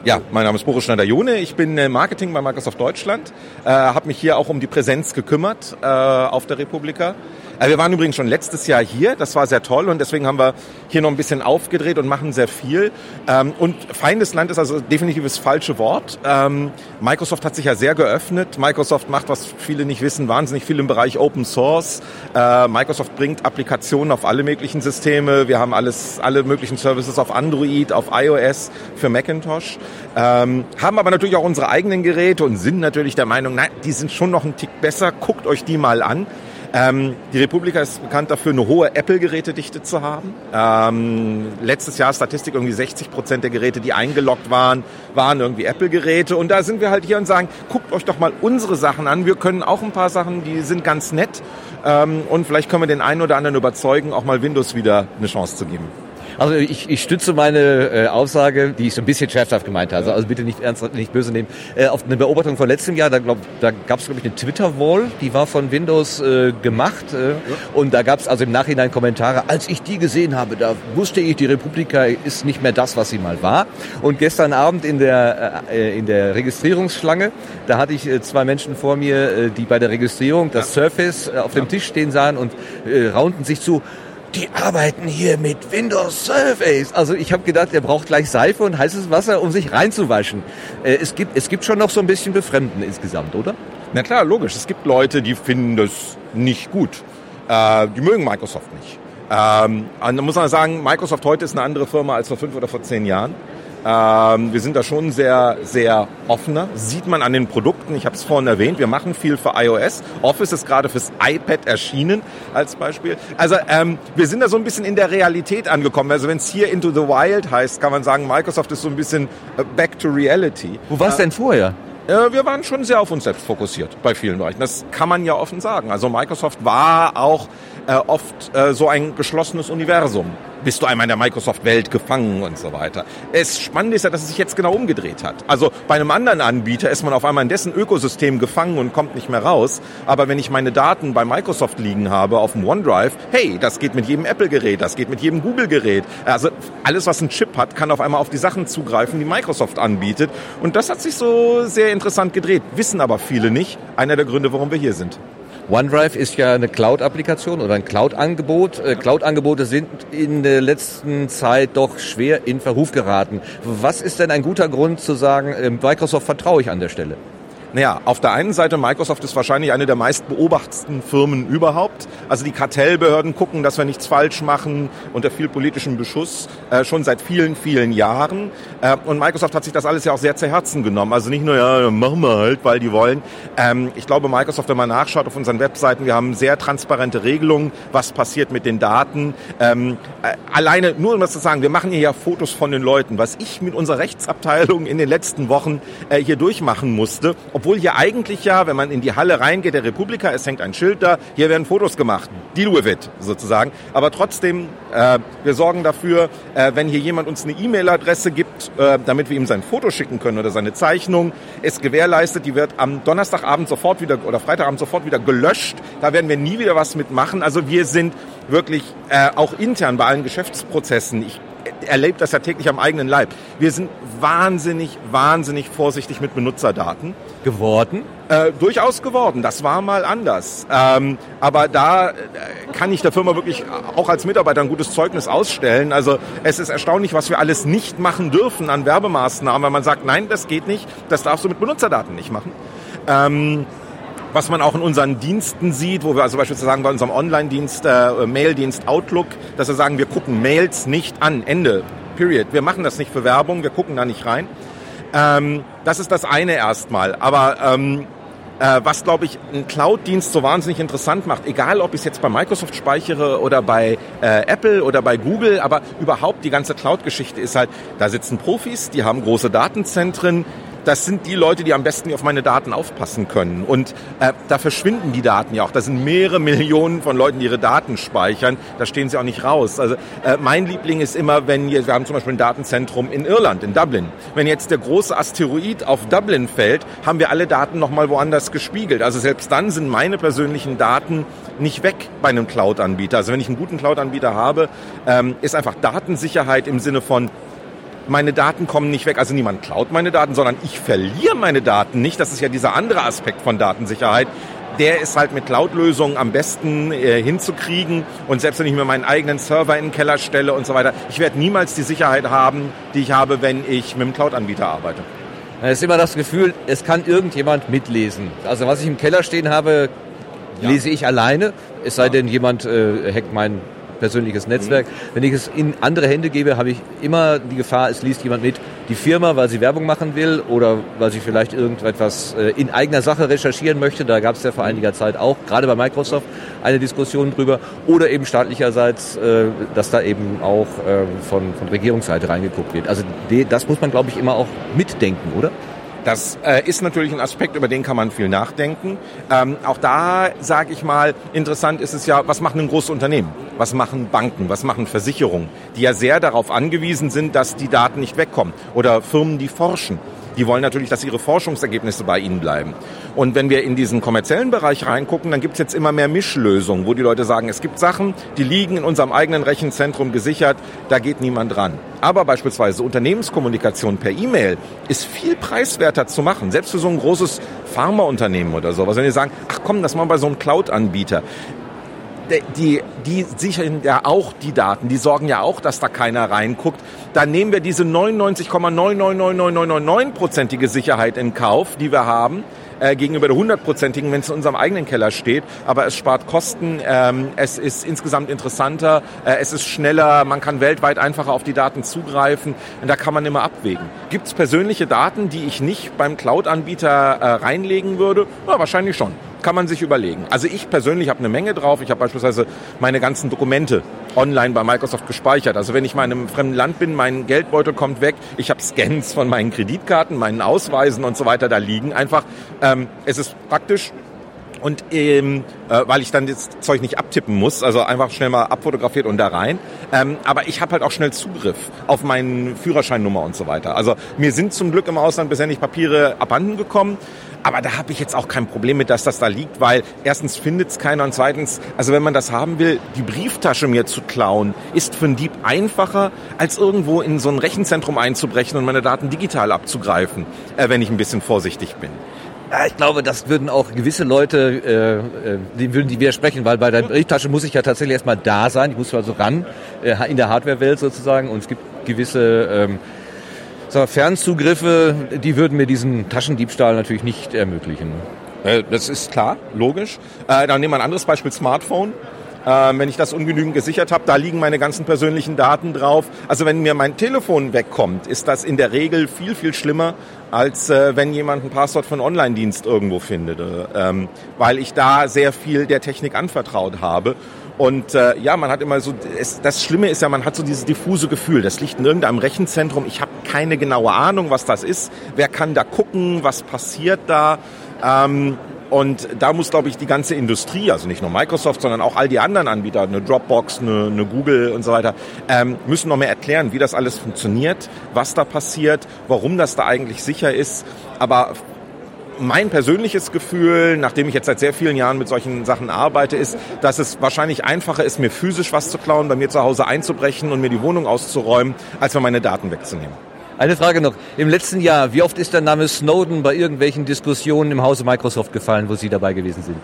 Ja, mein Name ist Boris Schneider-Jone. Ich bin äh, Marketing bei Microsoft Deutschland. Äh, habe mich hier auch um die Präsenz gekümmert äh, auf der Republika. Äh, wir waren übrigens schon letztes Jahr hier, das war sehr toll und deswegen haben wir hier noch ein bisschen aufgedreht und machen sehr viel. Ähm, und Feindesland ist also definitiv das falsche Wort. Ähm, Microsoft hat sich ja sehr geöffnet. Microsoft macht, was viele nicht wissen, wahnsinnig viel im Bereich Open Source. Äh, Microsoft bringt Applikationen auf alle möglichen Systeme. Wir haben alles, alle möglichen Services auf Android, auf iOS, für Macintosh. Ähm, haben aber natürlich auch unsere eigenen Geräte und sind natürlich der Meinung, nein, die sind schon noch ein Tick besser. Guckt euch die mal an. Ähm, die Republika ist bekannt dafür, eine hohe Apple-Gerätedichte zu haben. Ähm, letztes Jahr Statistik irgendwie 60 Prozent der Geräte, die eingeloggt waren, waren irgendwie Apple-Geräte. Und da sind wir halt hier und sagen, guckt euch doch mal unsere Sachen an. Wir können auch ein paar Sachen, die sind ganz nett. Ähm, und vielleicht können wir den einen oder anderen überzeugen, auch mal Windows wieder eine Chance zu geben. Also ich, ich stütze meine äh, Aussage, die ich so ein bisschen scherzhaft gemeint habe, also, also bitte nicht ernst, nicht böse nehmen, äh, auf eine Beobachtung von letztem Jahr, da, glaub, da gab es glaube ich eine Twitter-Wall, die war von Windows äh, gemacht äh, ja. und da gab es also im Nachhinein Kommentare, als ich die gesehen habe, da wusste ich, die Republika ist nicht mehr das, was sie mal war. Und gestern Abend in der, äh, in der Registrierungsschlange, da hatte ich äh, zwei Menschen vor mir, äh, die bei der Registrierung das ja. Surface äh, auf dem Tisch stehen sahen und äh, raunten sich zu, die arbeiten hier mit Windows Surface. Also ich habe gedacht, er braucht gleich Seife und heißes Wasser, um sich reinzuwaschen. Äh, es, gibt, es gibt schon noch so ein bisschen Befremden insgesamt, oder? Na klar, logisch. Es gibt Leute, die finden das nicht gut. Äh, die mögen Microsoft nicht. Ähm, da muss man sagen, Microsoft heute ist eine andere Firma als vor fünf oder vor zehn Jahren. Ähm, wir sind da schon sehr, sehr offener. Sieht man an den Produkten. Ich habe es vorhin erwähnt. Wir machen viel für iOS. Office ist gerade fürs iPad erschienen als Beispiel. Also ähm, wir sind da so ein bisschen in der Realität angekommen. Also wenn es hier Into the Wild heißt, kann man sagen, Microsoft ist so ein bisschen äh, back to reality. Wo war es denn vorher? Äh, wir waren schon sehr auf uns selbst fokussiert bei vielen Bereichen. Das kann man ja offen sagen. Also Microsoft war auch äh, oft äh, so ein geschlossenes Universum. Bist du einmal in der Microsoft-Welt gefangen und so weiter. Es spannend ist ja, dass es sich jetzt genau umgedreht hat. Also bei einem anderen Anbieter ist man auf einmal in dessen Ökosystem gefangen und kommt nicht mehr raus. Aber wenn ich meine Daten bei Microsoft liegen habe auf dem OneDrive, hey, das geht mit jedem Apple-Gerät, das geht mit jedem Google-Gerät. Also alles, was einen Chip hat, kann auf einmal auf die Sachen zugreifen, die Microsoft anbietet. Und das hat sich so sehr interessant gedreht. Wissen aber viele nicht. Einer der Gründe, warum wir hier sind. OneDrive ist ja eine Cloud-Applikation oder ein Cloud-Angebot. Äh, Cloud-Angebote sind in der letzten Zeit doch schwer in Verruf geraten. Was ist denn ein guter Grund zu sagen, äh, Microsoft vertraue ich an der Stelle? Naja, auf der einen Seite, Microsoft ist wahrscheinlich eine der meist beobachtetsten Firmen überhaupt. Also die Kartellbehörden gucken, dass wir nichts falsch machen unter viel politischem Beschuss, äh, schon seit vielen, vielen Jahren. Äh, und Microsoft hat sich das alles ja auch sehr zu Herzen genommen. Also nicht nur, ja, machen wir halt, weil die wollen. Ähm, ich glaube, Microsoft, wenn man nachschaut auf unseren Webseiten, wir haben sehr transparente Regelungen, was passiert mit den Daten. Ähm, äh, alleine, nur um das zu sagen, wir machen hier ja Fotos von den Leuten. Was ich mit unserer Rechtsabteilung in den letzten Wochen äh, hier durchmachen musste, obwohl hier eigentlich ja, wenn man in die Halle reingeht, der Republika, es hängt ein Schild da, hier werden Fotos gemacht. Deal with it, sozusagen. Aber trotzdem, äh, wir sorgen dafür, äh, wenn hier jemand uns eine E-Mail-Adresse gibt, äh, damit wir ihm sein Foto schicken können oder seine Zeichnung, ist gewährleistet, die wird am Donnerstagabend sofort wieder oder Freitagabend sofort wieder gelöscht. Da werden wir nie wieder was mitmachen. Also wir sind wirklich äh, auch intern bei allen Geschäftsprozessen. Ich erlebt das ja täglich am eigenen Leib. Wir sind wahnsinnig, wahnsinnig vorsichtig mit Benutzerdaten. Geworden? Äh, durchaus geworden. Das war mal anders. Ähm, aber da äh, kann ich der Firma wirklich auch als Mitarbeiter ein gutes Zeugnis ausstellen. Also es ist erstaunlich, was wir alles nicht machen dürfen an Werbemaßnahmen, weil man sagt, nein, das geht nicht, das darfst du mit Benutzerdaten nicht machen. Ähm, was man auch in unseren Diensten sieht, wo wir also beispielsweise bei unserem Online-Dienst, äh, Mail-Dienst Outlook, dass wir sagen, wir gucken Mails nicht an, Ende, period. Wir machen das nicht für Werbung, wir gucken da nicht rein. Ähm, das ist das eine erstmal. Aber ähm, äh, was, glaube ich, einen Cloud-Dienst so wahnsinnig interessant macht, egal ob ich es jetzt bei Microsoft speichere oder bei äh, Apple oder bei Google, aber überhaupt die ganze Cloud-Geschichte ist halt, da sitzen Profis, die haben große Datenzentren, das sind die Leute, die am besten auf meine Daten aufpassen können. Und äh, da verschwinden die Daten ja auch. Da sind mehrere Millionen von Leuten, die ihre Daten speichern. Da stehen sie auch nicht raus. Also äh, mein Liebling ist immer, wenn wir, wir haben zum Beispiel ein Datenzentrum in Irland, in Dublin. Wenn jetzt der große Asteroid auf Dublin fällt, haben wir alle Daten nochmal woanders gespiegelt. Also selbst dann sind meine persönlichen Daten nicht weg bei einem Cloud-Anbieter. Also wenn ich einen guten Cloud-Anbieter habe, ähm, ist einfach Datensicherheit im Sinne von meine Daten kommen nicht weg. Also niemand klaut meine Daten, sondern ich verliere meine Daten nicht. Das ist ja dieser andere Aspekt von Datensicherheit. Der ist halt mit Cloud-Lösungen am besten äh, hinzukriegen. Und selbst wenn ich mir meinen eigenen Server in den Keller stelle und so weiter, ich werde niemals die Sicherheit haben, die ich habe, wenn ich mit einem Cloud-Anbieter arbeite. Es ist immer das Gefühl, es kann irgendjemand mitlesen. Also was ich im Keller stehen habe, ja. lese ich alleine. Es sei denn, jemand äh, hackt meinen persönliches Netzwerk. Mhm. Wenn ich es in andere Hände gebe, habe ich immer die Gefahr, es liest jemand mit, die Firma, weil sie Werbung machen will oder weil sie vielleicht irgendetwas äh, in eigener Sache recherchieren möchte. Da gab es ja vor einiger Zeit auch, gerade bei Microsoft, eine Diskussion drüber. Oder eben staatlicherseits, äh, dass da eben auch äh, von, von Regierungsseite reingeguckt wird. Also das muss man, glaube ich, immer auch mitdenken, oder? Das äh, ist natürlich ein Aspekt, über den kann man viel nachdenken. Ähm, auch da sage ich mal, interessant ist es ja, was machen ein großes Unternehmen? Was machen Banken? Was machen Versicherungen? Die ja sehr darauf angewiesen sind, dass die Daten nicht wegkommen. Oder Firmen, die forschen die wollen natürlich, dass ihre Forschungsergebnisse bei ihnen bleiben. Und wenn wir in diesen kommerziellen Bereich reingucken, dann gibt es jetzt immer mehr Mischlösungen, wo die Leute sagen, es gibt Sachen, die liegen in unserem eigenen Rechenzentrum gesichert, da geht niemand ran. Aber beispielsweise Unternehmenskommunikation per E-Mail ist viel preiswerter zu machen, selbst für so ein großes Pharmaunternehmen oder sowas. Wenn die sagen, ach komm, das machen wir bei so einem Cloud-Anbieter die, die sichern ja auch die Daten, die sorgen ja auch, dass da keiner reinguckt. Dann nehmen wir diese 99,999999-prozentige Sicherheit in Kauf, die wir haben, äh, gegenüber der hundertprozentigen, wenn es in unserem eigenen Keller steht. Aber es spart Kosten, ähm, es ist insgesamt interessanter, äh, es ist schneller, man kann weltweit einfacher auf die Daten zugreifen. Und da kann man immer abwägen. Gibt es persönliche Daten, die ich nicht beim Cloud-Anbieter äh, reinlegen würde? Ja, wahrscheinlich schon kann man sich überlegen. Also ich persönlich habe eine Menge drauf. Ich habe beispielsweise meine ganzen Dokumente online bei Microsoft gespeichert. Also wenn ich mal in einem fremden Land bin, mein Geldbeutel kommt weg, ich habe Scans von meinen Kreditkarten, meinen Ausweisen und so weiter da liegen. Einfach, ähm, es ist praktisch, und ähm, äh, weil ich dann das Zeug nicht abtippen muss, also einfach schnell mal abfotografiert und da rein. Ähm, aber ich habe halt auch schnell Zugriff auf meinen Führerscheinnummer und so weiter. Also mir sind zum Glück im Ausland bisher nicht Papiere abhanden gekommen. Aber da habe ich jetzt auch kein Problem mit, dass das da liegt, weil erstens findet es keiner und zweitens, also wenn man das haben will, die Brieftasche mir zu klauen, ist für einen Dieb einfacher, als irgendwo in so ein Rechenzentrum einzubrechen und meine Daten digital abzugreifen, äh, wenn ich ein bisschen vorsichtig bin. Ja, ich glaube, das würden auch gewisse Leute, äh, äh, die würden die widersprechen, weil bei der Brieftasche muss ich ja tatsächlich erstmal da sein. Ich muss also ran äh, in der Hardware-Welt sozusagen und es gibt gewisse ähm, Fernzugriffe, die würden mir diesen Taschendiebstahl natürlich nicht ermöglichen. Äh, das ist klar, logisch. Äh, dann nehmen wir ein anderes Beispiel, Smartphone. Äh, wenn ich das ungenügend gesichert habe, da liegen meine ganzen persönlichen Daten drauf. Also wenn mir mein Telefon wegkommt, ist das in der Regel viel, viel schlimmer, als äh, wenn jemand ein Passwort von Online-Dienst irgendwo findet. Ähm, weil ich da sehr viel der Technik anvertraut habe. Und äh, ja, man hat immer so, es, das Schlimme ist ja, man hat so dieses diffuse Gefühl, das liegt in irgendeinem Rechenzentrum, ich habe keine genaue Ahnung, was das ist, wer kann da gucken, was passiert da. Ähm, und da muss, glaube ich, die ganze Industrie, also nicht nur Microsoft, sondern auch all die anderen Anbieter, eine Dropbox, eine, eine Google und so weiter, ähm, müssen noch mehr erklären, wie das alles funktioniert, was da passiert, warum das da eigentlich sicher ist. Aber mein persönliches Gefühl, nachdem ich jetzt seit sehr vielen Jahren mit solchen Sachen arbeite, ist, dass es wahrscheinlich einfacher ist, mir physisch was zu klauen, bei mir zu Hause einzubrechen und mir die Wohnung auszuräumen, als mir meine Daten wegzunehmen. Eine Frage noch. Im letzten Jahr, wie oft ist der Name Snowden bei irgendwelchen Diskussionen im Hause Microsoft gefallen, wo Sie dabei gewesen sind?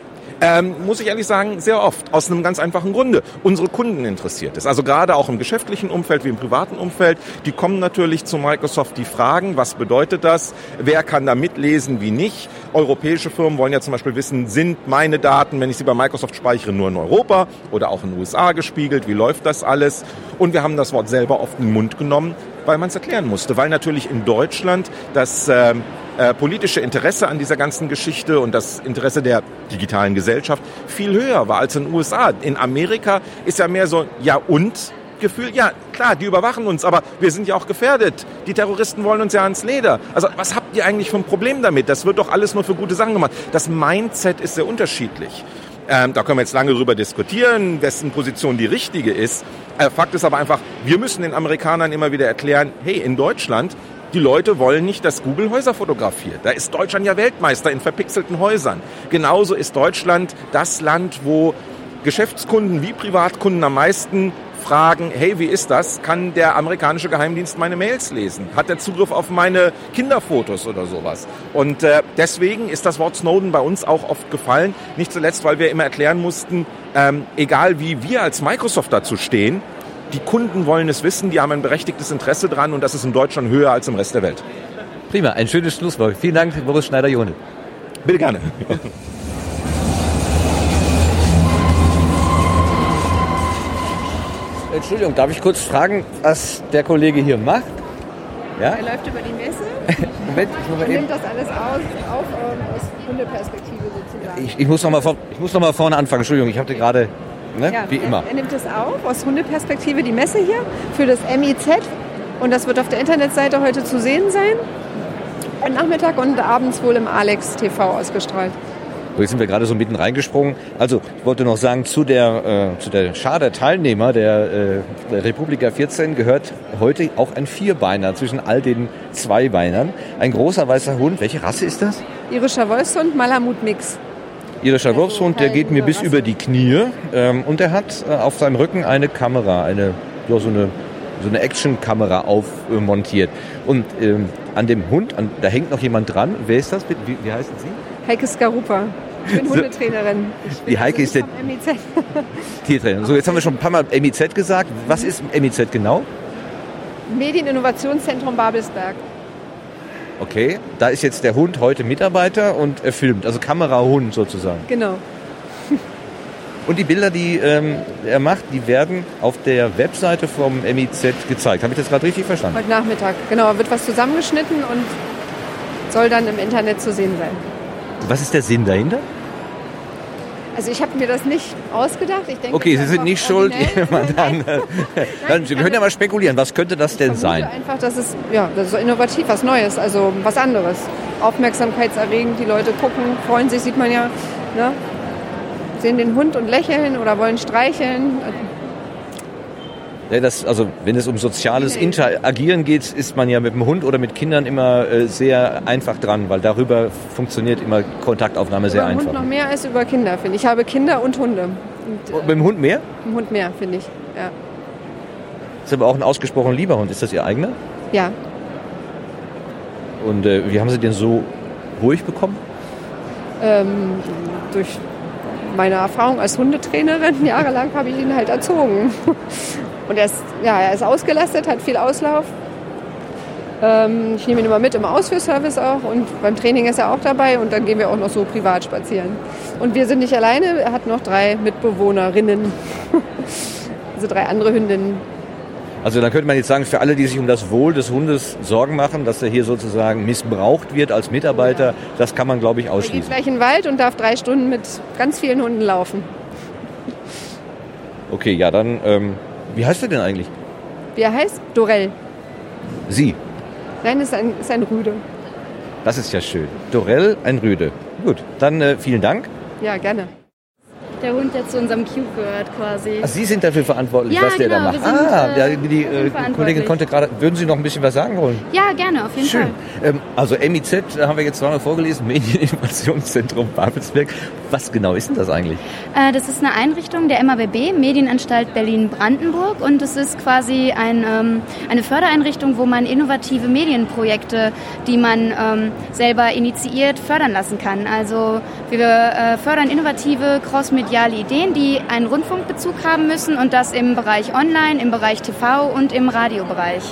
Ähm, muss ich ehrlich sagen, sehr oft. Aus einem ganz einfachen Grunde. Unsere Kunden interessiert es. Also gerade auch im geschäftlichen Umfeld wie im privaten Umfeld. Die kommen natürlich zu Microsoft, die fragen, was bedeutet das? Wer kann da mitlesen, wie nicht? Europäische Firmen wollen ja zum Beispiel wissen, sind meine Daten, wenn ich sie bei Microsoft speichere, nur in Europa oder auch in den USA gespiegelt? Wie läuft das alles? Und wir haben das Wort selber oft in den Mund genommen, weil man es erklären musste, weil natürlich in Deutschland das äh, äh, politische Interesse an dieser ganzen Geschichte und das Interesse der digitalen Gesellschaft viel höher war als in den USA. In Amerika ist ja mehr so, ja und? Gefühl, ja klar, die überwachen uns, aber wir sind ja auch gefährdet. Die Terroristen wollen uns ja ans Leder. Also was habt ihr eigentlich für ein Problem damit? Das wird doch alles nur für gute Sachen gemacht. Das Mindset ist sehr unterschiedlich. Ähm, da können wir jetzt lange drüber diskutieren, wessen Position die richtige ist. Äh, Fakt ist aber einfach, wir müssen den Amerikanern immer wieder erklären, hey, in Deutschland die Leute wollen nicht, dass Google Häuser fotografiert. Da ist Deutschland ja Weltmeister in verpixelten Häusern. Genauso ist Deutschland das Land, wo Geschäftskunden wie Privatkunden am meisten fragen, hey, wie ist das? Kann der amerikanische Geheimdienst meine Mails lesen? Hat er Zugriff auf meine Kinderfotos oder sowas? Und äh, deswegen ist das Wort Snowden bei uns auch oft gefallen. Nicht zuletzt, weil wir immer erklären mussten, ähm, egal wie wir als Microsoft dazu stehen, die Kunden wollen es wissen, die haben ein berechtigtes Interesse dran und das ist in Deutschland höher als im Rest der Welt. Prima, ein schönes Schlusswort. Vielen Dank, Boris Schneider-Jone. Bitte gerne. Entschuldigung, darf ich kurz fragen, was der Kollege hier macht? Ja? Er läuft über die Messe Moment, ich muss nimmt das alles aus, auf ähm, aus Hundeperspektive sozusagen. Ich, ich muss noch mal vor, ich muss noch mal vorne anfangen. Entschuldigung, ich hatte gerade, ne, ja, wie er, immer. Er nimmt es auf, aus Hundeperspektive, die Messe hier, für das MIZ. Und das wird auf der Internetseite heute zu sehen sein. Am Nachmittag und abends wohl im Alex TV ausgestrahlt. So, Jetzt sind wir gerade so mitten reingesprungen. Also, ich wollte noch sagen, zu der, äh, zu der Schar der Teilnehmer der, äh, der Republika 14 gehört heute auch ein Vierbeiner zwischen all den Zweibeinern. Ein großer weißer Hund. Welche Rasse ist das? Irischer Wolfshund, Malamut Mix. Irischer Also Wolfshund, der geht mir bis Rasse. über die Knie. Ähm, und der hat äh, auf seinem Rücken eine Kamera, eine, ja, so eine, so eine Actionkamera aufmontiert. Und ähm, an dem Hund, an, da hängt noch jemand dran. Wer ist das? Wie, wie heißen Sie? Heike Skarupa. Ich bin So. Hundetrainerin. Ich bin Die Heike ist also der- nicht vom MIZ. Tiertrainer. So, jetzt haben wir schon ein paar Mal MIZ gesagt. Was ist MIZ genau? Medieninnovationszentrum Babelsberg. Okay, da ist jetzt der Hund heute Mitarbeiter und er filmt, also Kamerahund sozusagen. Genau. Und die Bilder, die ähm, er macht, die werden auf der Webseite vom MIZ gezeigt. Habe ich das gerade richtig verstanden? Heute Nachmittag. Genau, wird was zusammengeschnitten und soll dann im Internet zu sehen sein. Was ist der Sinn dahinter? Also ich habe mir das nicht ausgedacht. Ich denke, Okay, Sie sind nicht schuld. dann, dann, Sie können ja mal spekulieren, was könnte das denn Ich sein? vermute einfach, dass es ja, das ist so innovativ, was Neues, also was anderes. Aufmerksamkeitserregend, die Leute gucken, freuen sich, sieht man ja. Ne? Sehen den Hund und lächeln oder wollen streicheln. Das, also wenn es um soziales Interagieren geht, ist man ja mit dem Hund oder mit Kindern immer äh, sehr einfach dran, weil darüber funktioniert immer Kontaktaufnahme sehr über den einfach. Hund noch mehr als über Kinder, finde ich. Ich habe Kinder und Hunde. Und, Und mit dem Hund mehr? äh, im Hund mehr, finde ich. Ja. Ist aber auch ein ausgesprochen lieber Hund. Ist das Ihr eigener? ja. Und äh, wie haben Sie den so ruhig bekommen? Ähm, durch meine Erfahrung als Hundetrainerin, jahrelang habe ich ihn halt erzogen. Und er ist, ja, er ist ausgelastet, hat viel Auslauf. Ähm, ich nehme ihn immer mit im Ausführservice auch und beim Training ist er auch dabei und dann gehen wir auch noch so privat spazieren. Und wir sind nicht alleine, er hat noch drei Mitbewohnerinnen, also drei andere Hündinnen. Also dann könnte man jetzt sagen, für alle, die sich um das Wohl des Hundes Sorgen machen, dass er hier sozusagen missbraucht wird als Mitarbeiter, das kann man, glaube ich, Er geht ausschließen. gleich in den Wald und darf drei Stunden mit ganz vielen Hunden laufen. Okay, ja, dann, ähm, wie heißt er denn eigentlich? Wie er heißt? Dorell. Sie. Nein, ist ein, ist ein Rüde. Das ist ja schön. Dorell, ein Rüde. Gut, dann äh, vielen Dank. Ja, gerne. Der Hund, der zu unserem Cube gehört quasi. Ach, Sie sind dafür verantwortlich, Ja, was der genau, da wir macht. sind, ah, äh, der, die wir sind äh, Kollegin konnte gerade, würden Sie noch ein bisschen was sagen wollen? Ja, gerne, auf jeden Schön. Fall. Ähm, also MIZ äh, haben wir jetzt zweimal vorgelesen, Medieninnovationszentrum Babelsberg. Was genau ist denn das eigentlich? Äh, das ist eine Einrichtung der MABB, Medienanstalt Berlin-Brandenburg. Und es ist quasi ein, ähm, eine Fördereinrichtung, wo man innovative Medienprojekte, die man ähm, selber initiiert, fördern lassen kann. Also wir äh, fördern innovative, crossmediale Ideen, die einen Rundfunkbezug haben müssen und das im Bereich Online, im Bereich TV und im Radiobereich.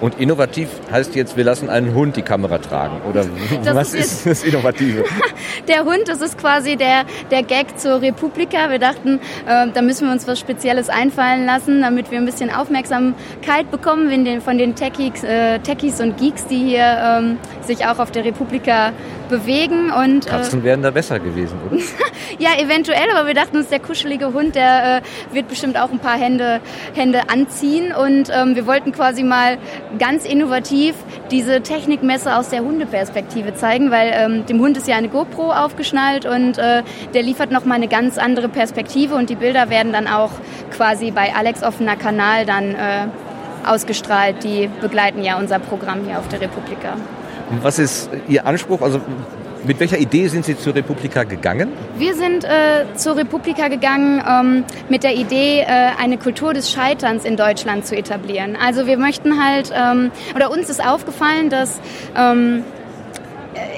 Und innovativ heißt jetzt, wir lassen einen Hund die Kamera tragen. Oder Das was ist ist das Innovative? Der Hund, das ist quasi der, der Gag zur Republika. Wir dachten, äh, da müssen wir uns was Spezielles einfallen lassen, damit wir ein bisschen Aufmerksamkeit bekommen von den, von den Techies, äh, Techies und Geeks, die hier ähm, sich auch auf der Republika bewegen. Und, äh, Katzen wären da besser gewesen, oder? ja, eventuell, aber wir dachten uns, der kuschelige Hund, der äh, wird bestimmt auch ein paar Hände, Hände anziehen. Und ähm, wir wollten quasi mal ganz innovativ diese Technikmesse aus der Hundeperspektive zeigen, weil ähm, dem Hund ist ja eine GoPro aufgeschnallt und äh, der liefert nochmal eine ganz andere Perspektive und die Bilder werden dann auch quasi bei Alex offener Kanal dann äh, ausgestrahlt. Die begleiten ja unser Programm hier auf der Republika. Was ist Ihr Anspruch? Also mit welcher Idee sind Sie zur Republika gegangen? Wir sind äh, zur Republika gegangen ähm, mit der Idee, äh, eine Kultur des Scheiterns in Deutschland zu etablieren. Also wir möchten halt, ähm, oder uns ist aufgefallen, dass ähm,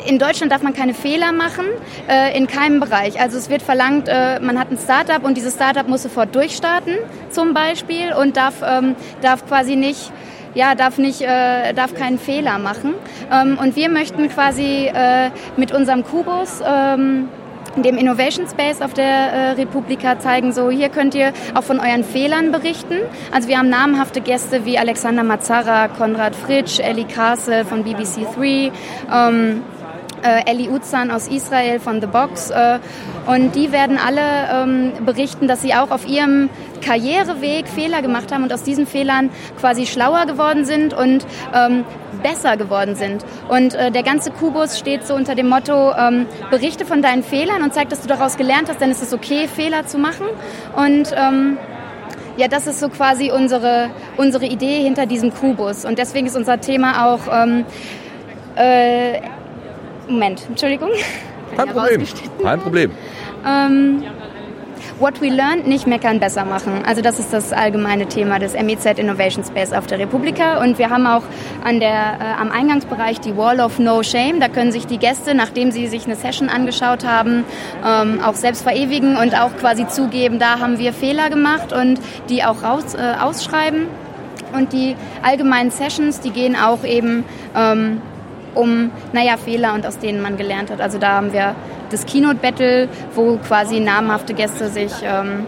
in Deutschland darf man keine Fehler machen, äh, in keinem Bereich. Also es wird verlangt, äh, man hat ein Startup und dieses Startup muss sofort durchstarten, zum Beispiel, und darf, ähm, darf quasi nicht ja, darf nicht, äh, darf keinen Fehler machen. Ähm, und wir möchten quasi äh, mit unserem Kubus ähm, dem Innovation Space auf der äh, Republika zeigen, so hier könnt ihr auch von euren Fehlern berichten. Also wir haben namhafte Gäste wie Alexander Mazzara, Konrad Fritsch, Ellie Castle von BBC 3, ähm, äh, Ellie Uzan aus Israel von The Box. Äh, und die werden alle ähm, berichten, dass sie auch auf ihrem Karriereweg Fehler gemacht haben und aus diesen Fehlern quasi schlauer geworden sind und ähm, besser geworden sind. Und äh, der ganze Kubus steht so unter dem Motto, ähm, berichte von deinen Fehlern und zeig, dass du daraus gelernt hast, denn es ist okay, Fehler zu machen. Und ähm, ja, das ist so quasi unsere, unsere Idee hinter diesem Kubus. Und deswegen ist unser Thema auch... Ähm, äh, Moment, Entschuldigung. Kein Problem. Kein Problem. Ähm, What we learned, nicht meckern, besser machen. Also das ist das allgemeine Thema des MEZ Innovation Space auf der Republika. Und wir haben auch an der, äh, am Eingangsbereich die Wall of No Shame. Da können sich die Gäste, nachdem sie sich eine Session angeschaut haben, ähm, auch selbst verewigen und auch quasi zugeben, da haben wir Fehler gemacht und die auch raus, äh, ausschreiben. Und die allgemeinen Sessions, die gehen auch eben ähm, um, naja, Fehler und aus denen man gelernt hat. Also da haben wir das Keynote Battle, wo quasi namhafte Gäste sich ähm,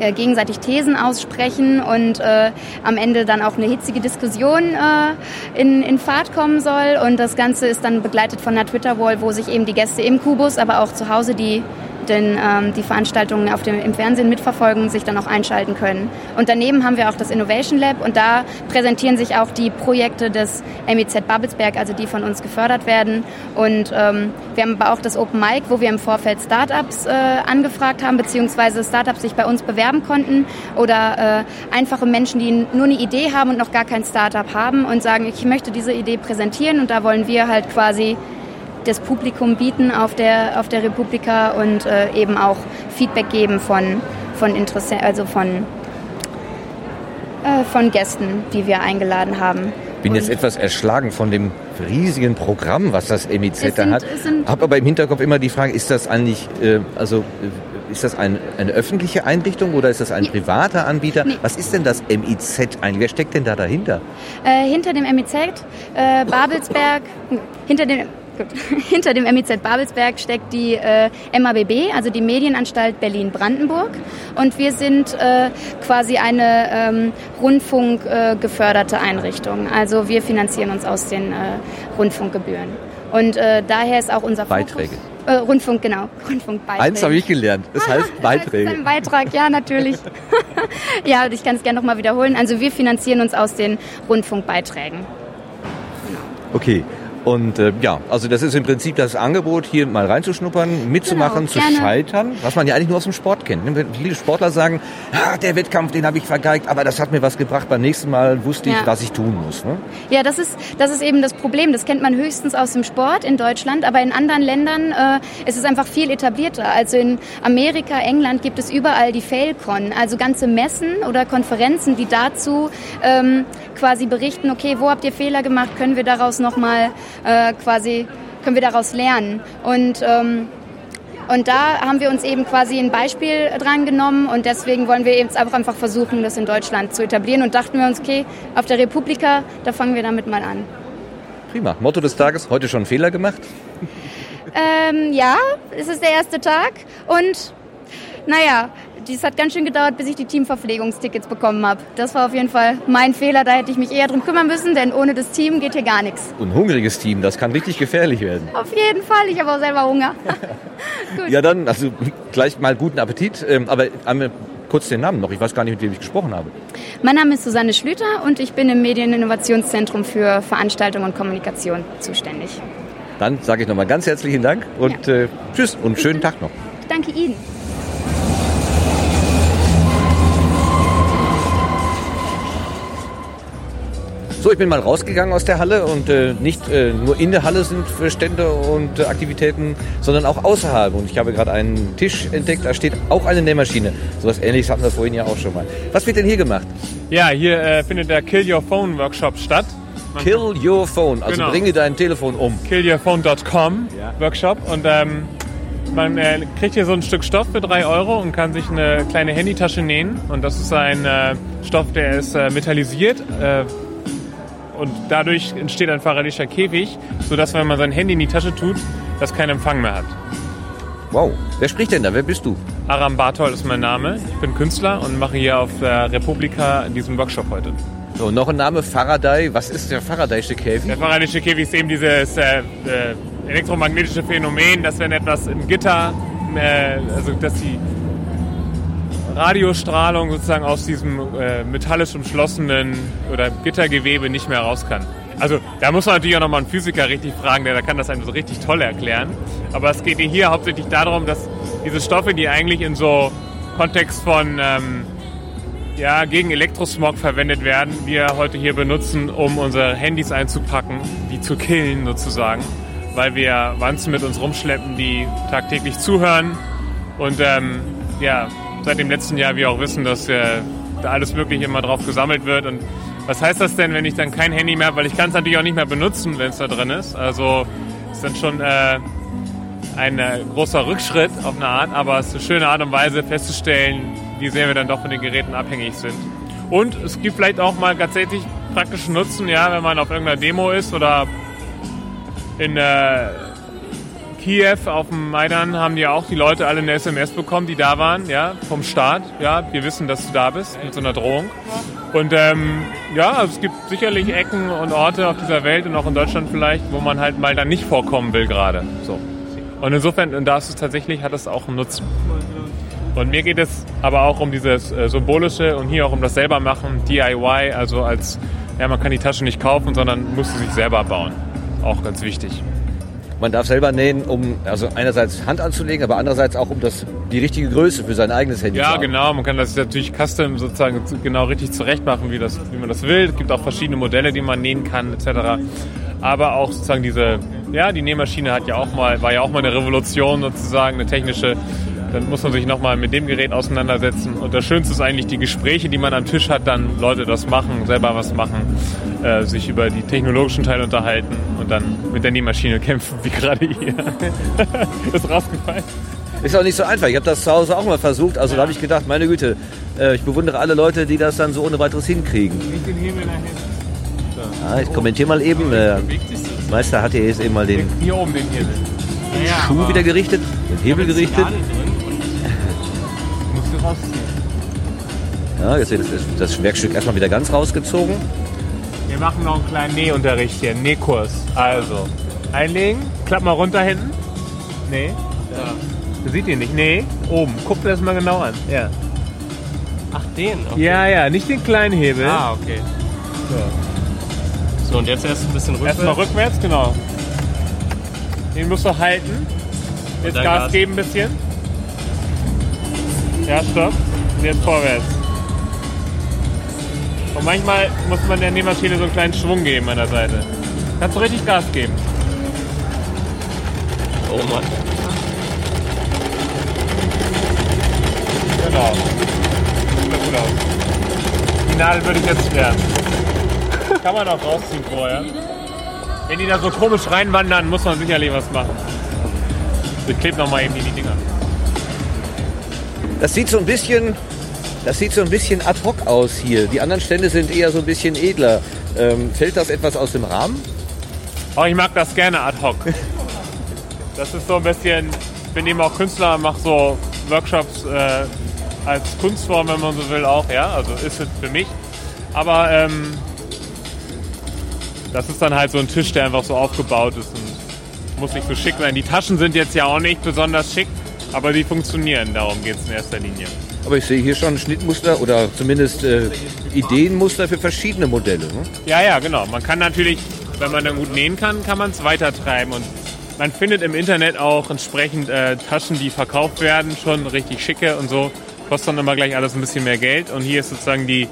äh, gegenseitig Thesen aussprechen und äh, am Ende dann auch eine hitzige Diskussion äh, in, in Fahrt kommen soll. Und das Ganze ist dann begleitet von einer Twitter-Wall, wo sich eben die Gäste im Kubus, aber auch zu Hause, die denn ähm, die Veranstaltungen auf dem, im Fernsehen mitverfolgen, sich dann auch einschalten können. Und daneben haben wir auch das Innovation Lab und da präsentieren sich auch die Projekte des MEZ Babelsberg, also die von uns gefördert werden. Und ähm, wir haben aber auch das Open Mic, wo wir im Vorfeld Startups äh, angefragt haben, beziehungsweise Startups sich bei uns bewerben konnten oder äh, einfache Menschen, die nur eine Idee haben und noch gar kein Startup haben und sagen, ich möchte diese Idee präsentieren und da wollen wir halt quasi das Publikum bieten auf der, auf der Republika und äh, eben auch Feedback geben von, von Interesse, also von, äh, von Gästen, die wir eingeladen haben. bin jetzt etwas erschlagen von dem riesigen Programm, was das Es da sind- hat. sind- Habe aber im Hinterkopf immer die Frage, ist das eigentlich, äh, also äh, ist das ein, eine öffentliche Einrichtung oder ist das ein privater Anbieter? Nee. Was ist denn das MIZ eigentlich? Wer steckt denn da dahinter? Äh, hinter dem MEZ äh, Babelsberg, hinter dem gut. Hinter dem MEZ Babelsberg steckt die äh, MABB, also die Medienanstalt Berlin-Brandenburg. Und wir sind äh, quasi eine ähm, Rundfunk äh, Einrichtung. Also wir finanzieren uns aus den äh, Rundfunkgebühren. Und äh, daher ist auch unser Beiträge. Fokus... Äh, Rundfunk, genau. Rundfunkbeiträge. Eins habe ich gelernt. Das heißt Das ist Beiträge. ein Beitrag, ja, natürlich. ja, ich kann es gerne nochmal wiederholen. Also wir finanzieren uns aus den Rundfunkbeiträgen. Okay. Und äh, ja, also das ist im Prinzip das Angebot, hier mal reinzuschnuppern, mitzumachen, Genau, zu gerne. scheitern, was man ja eigentlich nur aus dem Sport kennt. ne? Viele Sportler sagen, ah, der Wettkampf, den habe ich vergeigt, aber das hat mir was gebracht. Beim nächsten Mal wusste ich, Ja. was ich tun muss. Ne? Ja, das ist, das ist eben das Problem. Das kennt man höchstens aus dem Sport in Deutschland, aber in anderen Ländern äh, ist es einfach viel etablierter. Also in Amerika, England gibt es überall die Failcon, also ganze Messen oder Konferenzen, die dazu ähm, quasi berichten, okay, wo habt ihr Fehler gemacht, können wir daraus nochmal äh, quasi, können wir daraus lernen. Und ähm, Und da haben wir uns eben quasi ein Beispiel dran genommen und deswegen wollen wir jetzt einfach versuchen, das in Deutschland zu etablieren und dachten wir uns, okay, auf der Republika, da fangen wir damit mal an. Prima. Motto des Tages, heute schon Fehler gemacht? Ähm, ja, es ist der erste Tag und naja, es hat ganz schön gedauert, bis ich die Teamverpflegungstickets bekommen habe. Das war auf jeden Fall mein Fehler, da hätte ich mich eher drum kümmern müssen, denn ohne das Team geht hier gar nichts. Ein hungriges Team, das kann richtig gefährlich werden. Auf jeden Fall, ich habe auch selber Hunger. ja, dann, also gleich mal guten Appetit, ähm, aber einmal kurz den Namen noch, ich weiß gar nicht, mit wem ich gesprochen habe. Mein Name ist Susanne Schlüter und ich bin im Medieninnovationszentrum für Veranstaltung und Kommunikation zuständig. Dann sage ich nochmal ganz herzlichen Dank und ja. äh, tschüss und schönen Tag noch. Danke Ihnen. So, ich bin mal rausgegangen aus der Halle und äh, nicht äh, nur in der Halle sind Stände und äh, Aktivitäten, sondern auch außerhalb. Und ich habe gerade einen Tisch entdeckt, da steht auch eine Nähmaschine. So was ähnliches hatten wir vorhin ja auch schon mal. Was wird denn hier gemacht? Ja, hier äh, findet der Kill Your Phone Workshop statt. Man Kill Your Phone, also genau. bringe dein Telefon um. Killyourphone.com ja. Workshop und ähm, man äh, kriegt hier so ein Stück Stoff für 3 Euro und kann sich eine kleine Handytasche nähen. Und das ist ein äh, Stoff, der ist äh, metallisiert äh, und dadurch entsteht ein faradischer Käfig, sodass, wenn man sein Handy in die Tasche tut, das keinen Empfang mehr hat. Wow, wer spricht denn da? Wer bist du? Aram Bartol ist mein Name. Ich bin Künstler und mache hier auf der Republika diesen Workshop heute. So, noch ein Name, Faraday. Was ist der Faradayische Käfig? Der Faradayische Käfig ist eben dieses äh, äh, elektromagnetische Phänomen, dass wenn etwas im Gitter, äh, also dass die Radiostrahlung sozusagen aus diesem äh, metallisch umschlossenen oder Gittergewebe nicht mehr raus kann. Also da muss man natürlich auch nochmal einen Physiker richtig fragen, der, der kann das einem so richtig toll erklären. Aber es geht hier hauptsächlich darum, dass diese Stoffe, die eigentlich in so Kontext von ähm, ja, gegen Elektrosmog verwendet werden, wir heute hier benutzen, um unsere Handys einzupacken, die zu killen sozusagen, weil wir Wanzen mit uns rumschleppen, die tagtäglich zuhören und ähm, ja, seit dem letzten Jahr wir auch wissen, dass äh, da alles Mögliche immer drauf gesammelt wird. Und was heißt das denn, wenn ich dann kein Handy mehr habe? Weil ich kann es natürlich auch nicht mehr benutzen, wenn es da drin ist. Also ist dann schon äh, ein äh, großer Rückschritt auf eine Art, aber es ist eine schöne Art und Weise festzustellen, wie sehr wir dann doch von den Geräten abhängig sind. Und es gibt vielleicht auch mal tatsächlich praktischen Nutzen, ja, wenn man auf irgendeiner Demo ist oder in äh, Kiew auf dem Maidan haben ja auch die Leute alle eine SMS bekommen, die da waren, ja, vom Staat. Ja, wir wissen, dass du da bist mit so einer Drohung. Und ähm, ja, also es gibt sicherlich Ecken und Orte auf dieser Welt und auch in Deutschland vielleicht, wo man halt mal dann nicht vorkommen will gerade. So. Und insofern, und da ist es tatsächlich, hat es auch einen Nutzen. Und mir geht es aber auch um dieses äh, Symbolische und hier auch um das selbermachen, DIY, also als, ja, man kann die Tasche nicht kaufen, sondern muss sie sich selber bauen. Auch ganz wichtig. Man darf selber nähen, um also einerseits Hand anzulegen, aber andererseits auch um das, die richtige Größe für sein eigenes Handy ja, zu haben. Ja, genau. Man kann das natürlich custom sozusagen genau richtig zurecht machen, wie, das, wie man das will. Es gibt auch verschiedene Modelle, die man nähen kann, etc. Aber auch sozusagen diese, ja, die Nähmaschine hat ja auch mal, war ja auch mal eine Revolution sozusagen, eine technische dann muss man sich nochmal mit dem Gerät auseinandersetzen. Und das Schönste ist eigentlich die Gespräche, die man am Tisch hat, dann Leute das machen, selber was machen, äh, sich über die technologischen Teile unterhalten und dann mit der Nähmaschine kämpfen, wie gerade hier. ist rausgefallen. Ist auch nicht so einfach. Ich habe das zu Hause auch mal versucht. Also ja. da habe ich gedacht, meine Güte, äh, ich bewundere alle Leute, die das dann so ohne weiteres hinkriegen. Nicht den Hebel dahin. Ja, ich kommentiere mal eben. Der Meister hat hier jetzt eben mal den hier oben den Hebel. Schuh wieder gerichtet, den Hebel gerichtet Ja, jetzt wird das, das Werkstück erstmal wieder ganz rausgezogen. Wir machen noch einen kleinen Nähunterricht hier, einen Nähkurs. Also, einlegen, klapp mal runter hinten. Nee. Ja. Du siehst ihn nicht. Nee, oben. Guck dir das mal genau an. Ja. Ach, den? Okay. Ja, ja, nicht den kleinen Hebel. Ah, okay. So. so, und jetzt erst ein bisschen rückwärts. Erstmal rückwärts, genau. Den musst du halten. Jetzt Gas, Gas geben ein bisschen. Ja, stopp. Und jetzt vorwärts. Und manchmal muss man der Nähmaschine so einen kleinen Schwung geben an der Seite. Kannst du richtig Gas geben. Oh Mann. Genau. Sieht gut aus. Die Nadel würde ich jetzt sperren. Kann man auch rausziehen vorher. Wenn die da so komisch reinwandern, muss man sicherlich was machen. Ich klebe nochmal eben die Dinger. Das sieht so ein bisschen, das sieht so ein bisschen ad hoc aus hier. Die anderen Stände sind eher so ein bisschen edler. Ähm, fällt das etwas aus dem Rahmen? Oh, ich mag das gerne ad hoc. Das ist so ein bisschen, ich bin eben auch Künstler, mache so Workshops äh, als Kunstform, wenn man so will, auch, ja. Also ist es für mich. Aber ähm, das ist dann halt so ein Tisch, der einfach so aufgebaut ist und muss nicht so schick sein. Die Taschen sind jetzt ja auch nicht besonders schick, aber die funktionieren, darum geht es in erster Linie. Aber ich sehe hier schon Schnittmuster oder zumindest äh, Ideenmuster für verschiedene Modelle. Ne? Ja, ja, genau. Man kann natürlich, wenn man dann gut nähen kann, kann man es weitertreiben und man findet im Internet auch entsprechend äh, Taschen, die verkauft werden, schon richtig schicke und so. Kostet dann immer gleich alles ein bisschen mehr Geld und hier ist sozusagen die,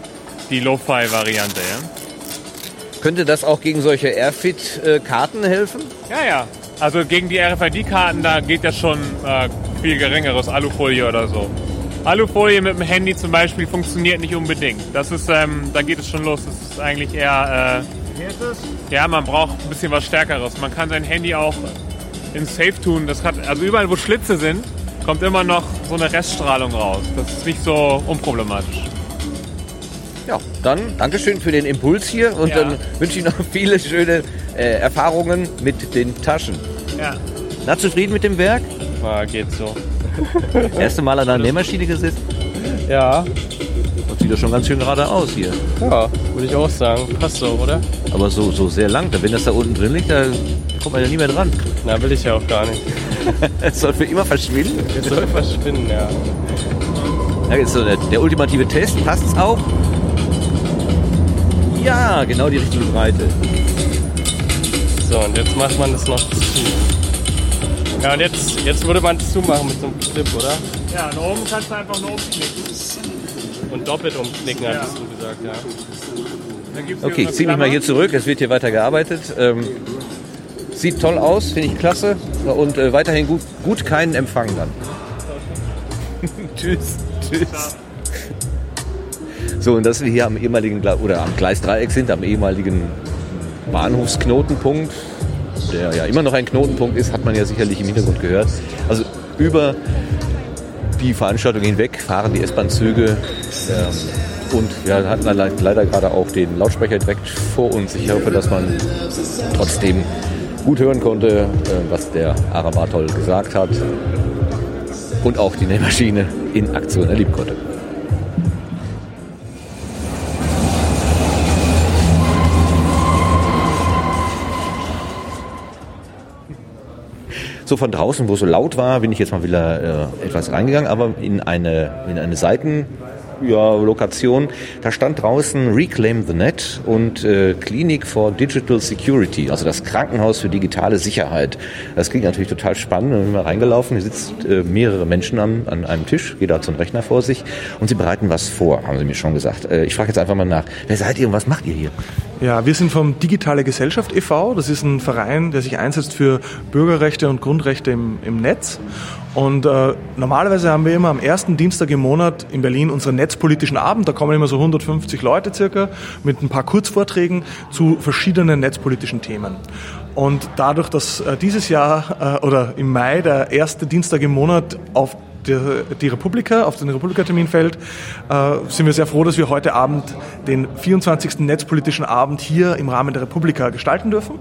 die Lo-Fi-Variante. Ja? Könnte das auch gegen solche Airfit-Karten helfen? Ja, ja. Also gegen die RFID-Karten, da geht ja schon äh, viel geringeres Alufolie oder so. Alufolie mit dem Handy zum Beispiel funktioniert nicht unbedingt. Das ist, ähm, da geht es schon los. Das ist eigentlich eher, äh, ja, man braucht ein bisschen was Stärkeres. Man kann sein Handy auch in Safe tun. Das hat, also überall, wo Schlitze sind, kommt immer noch so eine Reststrahlung raus. Das ist nicht so unproblematisch. Ja, dann Dankeschön für den Impuls hier und Ja. dann wünsche ich noch viele schöne äh, Erfahrungen mit den Taschen. Ja. Na, zufrieden mit dem Werk? Ja, geht so. Erste Mal an der Nähmaschine gesessen? Ja. Und sieht doch schon ganz schön gerade aus hier. Ja, würde ich auch sagen. Passt so, oder? Aber so, so sehr lang. Wenn das da unten drin liegt, da kommt man ja nie mehr dran. Na, will ich ja auch gar nicht. Es soll für immer verschwinden. Es soll verschwinden, ja. Ja, jetzt so der, der ultimative Test. Passt's auch? Ja, genau die richtige Breite. So, und jetzt macht man das noch zu. Ja, und jetzt, jetzt würde man es zumachen mit so einem Clip, oder? Ja, und oben kannst du einfach nur umknicken. Und doppelt umknicken, Ja. hattest du gesagt, ja. Okay, ich ziehe mich mal hier zurück. Es wird hier weiter gearbeitet. Ähm, sieht toll aus, finde ich klasse. Und äh, weiterhin gut, gut keinen Empfang dann. tschüss, tschüss. So, und dass wir hier am ehemaligen oder am Gleisdreieck sind, am ehemaligen Bahnhofsknotenpunkt, der ja immer noch ein Knotenpunkt ist, hat man ja sicherlich im Hintergrund gehört. Also über die Veranstaltung hinweg fahren die S-Bahn-Züge ähm, und wir hatten le- leider gerade auch den Lautsprecher direkt vor uns. Ich hoffe, dass man trotzdem gut hören konnte, äh, was der Arabatol gesagt hat und auch die Nähmaschine in Aktion erleben konnte. So von draußen, wo es so laut war, bin ich jetzt mal wieder äh, etwas reingegangen, aber in eine, in eine Seiten, ja, Lokation. Da stand draußen Reclaim the Net und äh, Clinic for Digital Security, also das Krankenhaus für digitale Sicherheit. Das klingt natürlich total spannend. Bin ich mal reingelaufen, hier sitzt äh, mehrere Menschen an, an einem Tisch, jeder hat so einen Rechner vor sich und sie bereiten was vor, haben sie mir schon gesagt. Äh, ich frage jetzt einfach mal nach, wer seid ihr und was macht ihr hier? Ja, wir sind vom Digitale Gesellschaft e.V. Das ist ein Verein, der sich einsetzt für Bürgerrechte und Grundrechte im, im Netz. Und äh, normalerweise haben wir immer am ersten Dienstag im Monat in Berlin unseren netzpolitischen Abend. Da kommen immer so 150 Leute circa mit ein paar Kurzvorträgen zu verschiedenen netzpolitischen Themen. Und dadurch, dass äh, dieses Jahr äh, oder im Mai der erste Dienstag im Monat auf die, Republika, auf den Republika-Termin fällt, äh, sind wir sehr froh, dass wir heute Abend den 24. netzpolitischen Abend hier im Rahmen der Republika gestalten dürfen.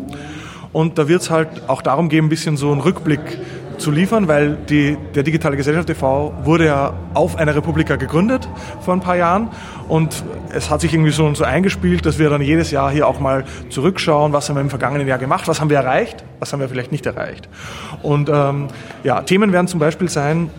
Und da wird es halt auch darum gehen, ein bisschen so einen Rückblick zu liefern, weil die, der Digitale Gesellschaft e.V. wurde ja auf einer Republika gegründet vor ein paar Jahren und es hat sich irgendwie so, so eingespielt, dass wir dann jedes Jahr hier auch mal zurückschauen, was haben wir im vergangenen Jahr gemacht, was haben wir erreicht, was haben wir vielleicht nicht erreicht. Und ähm, ja, Themen werden zum Beispiel sein,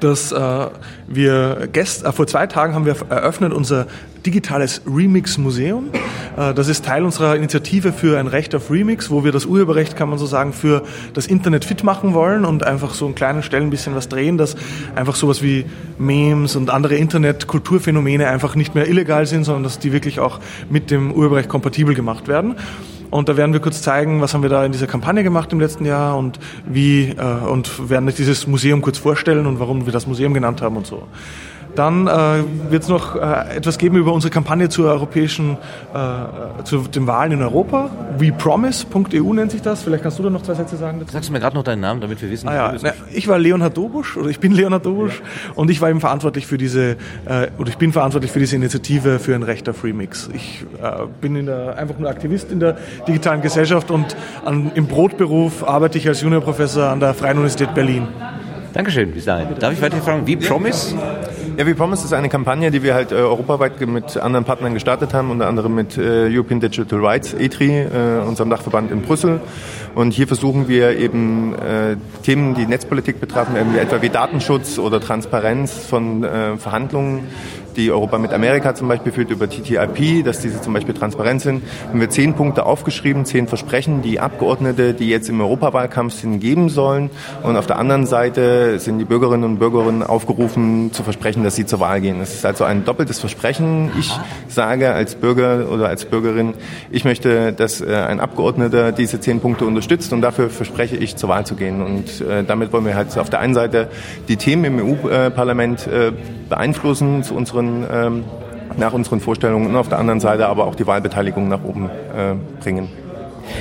dass äh, wir gest, äh, vor zwei Tagen haben wir eröffnet unser digitales Remix-Museum. Äh, das ist Teil unserer Initiative für ein Recht auf Remix, wo wir das Urheberrecht, kann man so sagen, für das Internet fit machen wollen und einfach so an kleinen Stellen ein bisschen was drehen, dass einfach sowas wie Memes und andere Internet-Kulturphänomene einfach nicht mehr illegal sind, sondern dass die wirklich auch mit dem Urheberrecht kompatibel gemacht werden. Und da werden wir kurz zeigen, was haben wir da in dieser Kampagne gemacht im letzten Jahr und wie äh, und werden dieses Museum kurz vorstellen und warum wir das Museum genannt haben und so. Dann äh, wird es noch äh, etwas geben über unsere Kampagne zur europäischen, äh, zu den Wahlen in Europa. WePromise.eu nennt sich das. Vielleicht kannst du da noch zwei Sätze sagen dazu. Sagst du mir gerade noch deinen Namen, damit wir wissen, ah, ja. Na, Ich war Leonhard Dobusch, oder ich bin Leonhard Dobusch, ja. und ich war eben verantwortlich für diese, äh, oder ich bin verantwortlich für diese Initiative für ein rechter Freemix. Ich äh, bin in der, einfach nur Aktivist in der digitalen Gesellschaft und an, im Brotberuf arbeite ich als Juniorprofessor an der Freien Universität Berlin. Dankeschön, bis dahin. Darf ich weiter fragen, wie Promise? Ja, wie Promise ist eine Kampagne, die wir halt äh, europaweit mit anderen Partnern gestartet haben, unter anderem mit äh, European Digital Rights, ETRI, äh, unserem Dachverband in Brüssel. Und hier versuchen wir eben äh, Themen, die Netzpolitik betreffen, etwa wie Datenschutz oder Transparenz von äh, Verhandlungen die Europa mit Amerika zum Beispiel führt über TTIP, dass diese zum Beispiel transparent sind, haben wir zehn Punkte aufgeschrieben, zehn Versprechen, die Abgeordnete, die jetzt im Europawahlkampf sind, geben sollen. Und auf der anderen Seite sind die Bürgerinnen und Bürger aufgerufen zu versprechen, dass sie zur Wahl gehen. Es ist also ein doppeltes Versprechen. Ich sage als Bürger oder als Bürgerin, ich möchte, dass äh, ein Abgeordneter diese zehn Punkte unterstützt und dafür verspreche ich, zur Wahl zu gehen. Und äh, damit wollen wir halt auf der einen Seite die Themen im EU-Parlament äh, beeinflussen zu unseren ähm, nach unseren Vorstellungen und auf der anderen Seite aber auch die Wahlbeteiligung nach oben äh, bringen.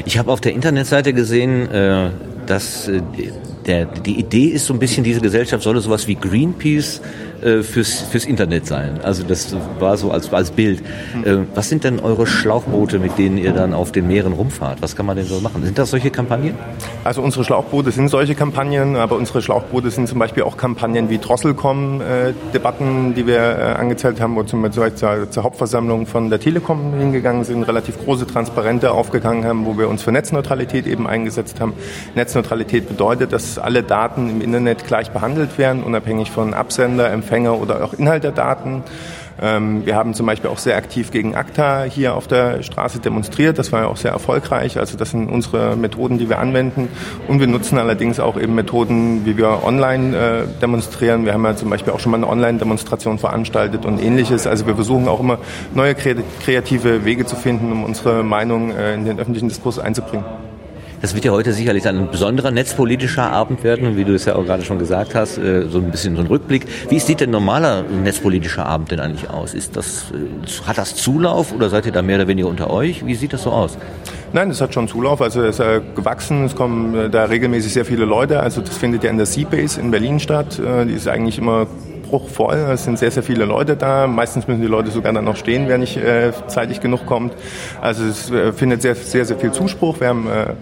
Ich habe auf der Internetseite gesehen, äh, dass äh, der, die Idee ist so ein bisschen, diese Gesellschaft solle sowas wie Greenpeace äh, fürs, fürs Internet sein. Also das war so als, als Bild. Äh, was sind denn eure Schlauchboote, mit denen ihr dann auf den Meeren rumfahrt? Was kann man denn so machen? Sind das solche Kampagnen? Also unsere Schlauchboote sind solche Kampagnen, aber unsere Schlauchboote sind zum Beispiel auch Kampagnen wie Drosselcom, äh, die wir äh, angezählt haben, wo zum Beispiel zur, zur Hauptversammlung von der Telekom hingegangen sind, relativ große Transparente aufgegangen haben, wo wir uns für Netzneutralität eben eingesetzt haben. Netzneutralität bedeutet, dass alle Daten im Internet gleich behandelt werden, unabhängig von Absender, Empfänger oder auch Inhalt der Daten. Ähm, wir haben zum Beispiel auch sehr aktiv gegen ACTA hier auf der Straße demonstriert. Das war ja auch sehr erfolgreich. Also das sind unsere Methoden, die wir anwenden. Und wir nutzen allerdings auch eben Methoden, wie wir online äh, demonstrieren. Wir haben ja zum Beispiel auch schon mal eine Online-Demonstration veranstaltet und ähnliches. Also wir versuchen auch immer neue kreative Wege zu finden, um unsere Meinung äh, in den öffentlichen Diskurs einzubringen. Das wird ja heute sicherlich ein besonderer netzpolitischer Abend werden, wie du es ja auch gerade schon gesagt hast, äh, so ein bisschen so ein Rückblick. Wie sieht denn normaler netzpolitischer Abend denn eigentlich aus? Ist das, äh, hat das Zulauf oder seid ihr da mehr oder weniger unter euch? Wie sieht das so aus? Nein, es hat schon Zulauf, also es ist äh, gewachsen, es kommen da regelmäßig sehr viele Leute, also das findet ja in der Seabase in Berlin statt, die ist eigentlich immer bruchvoll. Es sind sehr, sehr viele Leute da. Meistens müssen die Leute sogar dann noch stehen, wer nicht äh, zeitig genug kommt. Also es äh, findet sehr, sehr, sehr viel Zuspruch. Wir haben äh,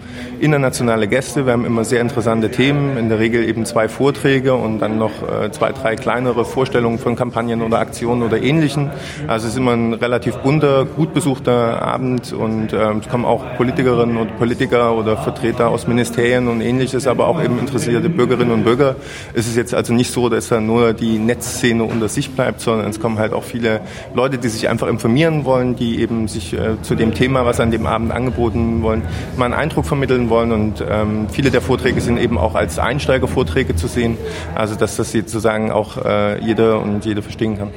internationale Gäste, wir haben immer sehr interessante Themen, in der Regel eben zwei Vorträge und dann noch äh, zwei, drei kleinere Vorstellungen von Kampagnen oder Aktionen oder Ähnlichen. Also es ist immer ein relativ bunter, gut besuchter Abend und äh, es kommen auch Politikerinnen und Politiker oder Vertreter aus Ministerien und Ähnliches, aber auch eben interessierte Bürgerinnen und Bürger. Es ist jetzt also nicht so, dass da nur die Netz Netzszene unter sich bleibt, sondern es kommen halt auch viele Leute, die sich einfach informieren wollen, die eben sich äh, zu dem Thema, was an dem Abend angeboten wollen, mal einen Eindruck vermitteln wollen. Und ähm, viele der Vorträge sind eben auch als Einsteigervorträge zu sehen, also dass das sozusagen auch äh, jeder und jede verstehen kann.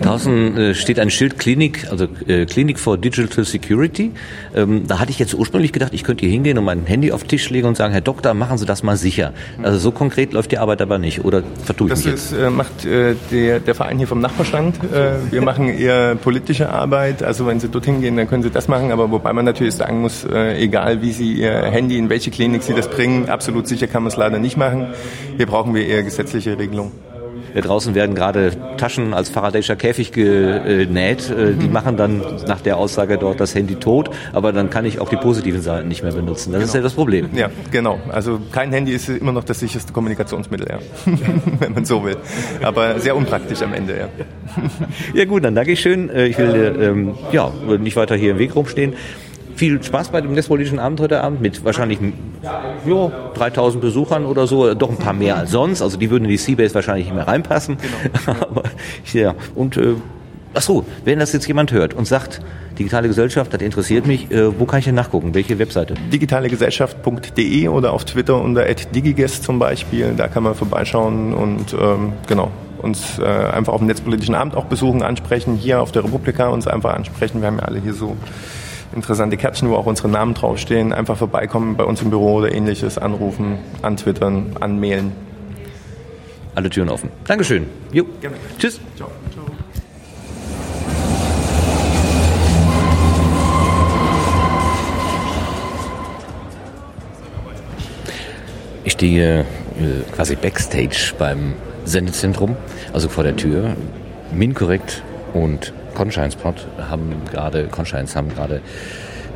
Draußen äh, steht ein Schild Klinik, also äh, Klinik for Digital Security. Ähm, da hatte ich jetzt ursprünglich gedacht, ich könnte hier hingehen und mein Handy auf den Tisch legen und sagen, Herr Doktor, machen Sie das mal sicher. Also so konkret läuft die Arbeit aber nicht, oder vertue ich das mich jetzt? Das äh, macht äh, der, der Verein hier vom Nachbarstand. Äh, wir machen eher politische Arbeit. Also wenn Sie dorthin gehen, dann können Sie das machen. Aber wobei man natürlich sagen muss, äh, egal wie Sie Ihr Handy, in welche Klinik Sie das bringen, absolut sicher kann man es leider nicht machen. Hier brauchen wir eher gesetzliche Regelungen. Draußen werden gerade Taschen als Faradayscher Käfig genäht. Äh, die mhm. machen dann nach der Aussage dort das Handy tot, aber dann kann ich auch die positiven Seiten nicht mehr benutzen. Das genau. ist ja das Problem. Ja, genau. Also kein Handy ist immer noch das sicherste Kommunikationsmittel, ja. wenn man so will. Aber sehr unpraktisch am Ende, ja. ja gut, dann danke ich schön. Äh, ich will ähm, ja, nicht weiter hier im Weg rumstehen viel Spaß bei dem Netzpolitischen Abend heute Abend mit wahrscheinlich jo, 3000 Besuchern oder so, doch ein paar mehr als sonst. Also die würden in die Seabase wahrscheinlich nicht mehr reinpassen. Genau. Aber, ja, und äh, ach so, wenn das jetzt jemand hört und sagt, digitale Gesellschaft, das interessiert mich, äh, wo kann ich denn nachgucken? Welche Webseite? digitalegesellschaft.de oder auf Twitter unter @digigest zum Beispiel. Da kann man vorbeischauen und ähm, genau uns äh, einfach auf dem netzpolitischen Abend auch besuchen, ansprechen, hier auf der Republika uns einfach ansprechen. Wir haben ja alle hier so interessante Kärtchen, wo auch unsere Namen draufstehen. Einfach vorbeikommen bei uns im Büro oder ähnliches, anrufen, antwittern, anmailen. alle Türen offen. Dankeschön. Jo. Gerne. Tschüss. Ciao. Ich stehe äh, quasi backstage beim Sendezentrum, also vor der Tür. Minkorrekt und Conscience-Pod haben gerade, Conscience haben gerade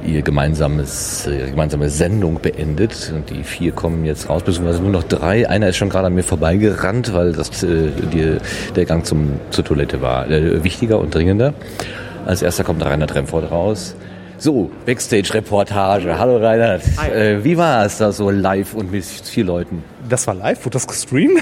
ihr gemeinsames, ihre gemeinsame Sendung beendet. Und die vier kommen jetzt raus, beziehungsweise nur noch drei. Einer ist schon gerade an mir vorbeigerannt, weil das, äh, die, der Gang zum, zur Toilette war äh, wichtiger und dringender. Als erster kommt Rainer Tremford raus. So, Backstage-Reportage. Hallo Reinhard. Äh, wie war es da so live und mit vier Leuten? Das war live? Wurde das gestreamt?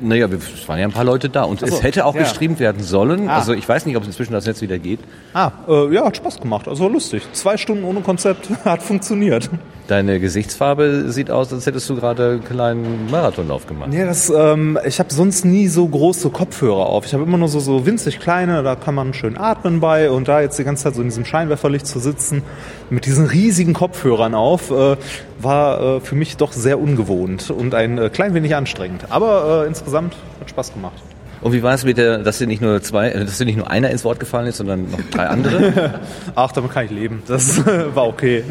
Naja, wir- es waren ja ein paar Leute da und so, es hätte auch ja. gestreamt werden sollen. Ah. Also ich weiß nicht, ob es inzwischen das Netz wieder geht. Ah, äh, ja, hat Spaß gemacht. Also war lustig. Zwei Stunden ohne Konzept hat funktioniert. Deine Gesichtsfarbe sieht aus, als hättest du gerade einen kleinen Marathonlauf gemacht. Nee, das, ähm, ich habe sonst nie so große Kopfhörer auf. Ich habe immer nur so, so winzig kleine, da kann man schön atmen bei. Und da jetzt die ganze Zeit so in diesem Scheinwerferlicht zu sitzen, mit diesen riesigen Kopfhörern auf, äh, war äh, für mich doch sehr ungewohnt und ein äh, klein wenig anstrengend. Aber äh, insgesamt hat Spaß gemacht. Und wie war es mit der, dass dir nicht nur zwei, äh, dass dir nicht nur einer ins Wort gefallen ist, sondern noch drei andere? Ach, damit kann ich leben. Das war okay.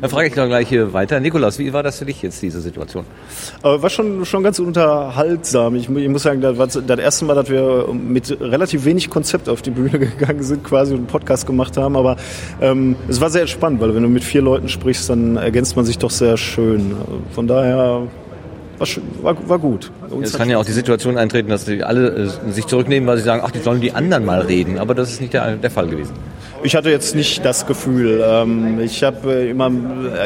Dann frage ich noch gleich hier weiter. Nikolaus, wie war das für dich jetzt, diese Situation? Aber war schon, schon ganz unterhaltsam. Ich, ich muss sagen, das war das erste Mal, dass wir mit relativ wenig Konzept auf die Bühne gegangen sind, quasi und einen Podcast gemacht haben. Aber ähm, es war sehr entspannt, weil wenn du mit vier Leuten sprichst, dann ergänzt man sich doch sehr schön. Von daher war, war, gut. Uns Es kann ja auch die Situation eintreten, dass die alle äh, sich zurücknehmen, weil sie sagen, ach, die sollen die anderen mal reden. Aber das ist nicht der, der Fall gewesen. Ich hatte jetzt nicht das Gefühl. Ähm, ich habe äh, immer,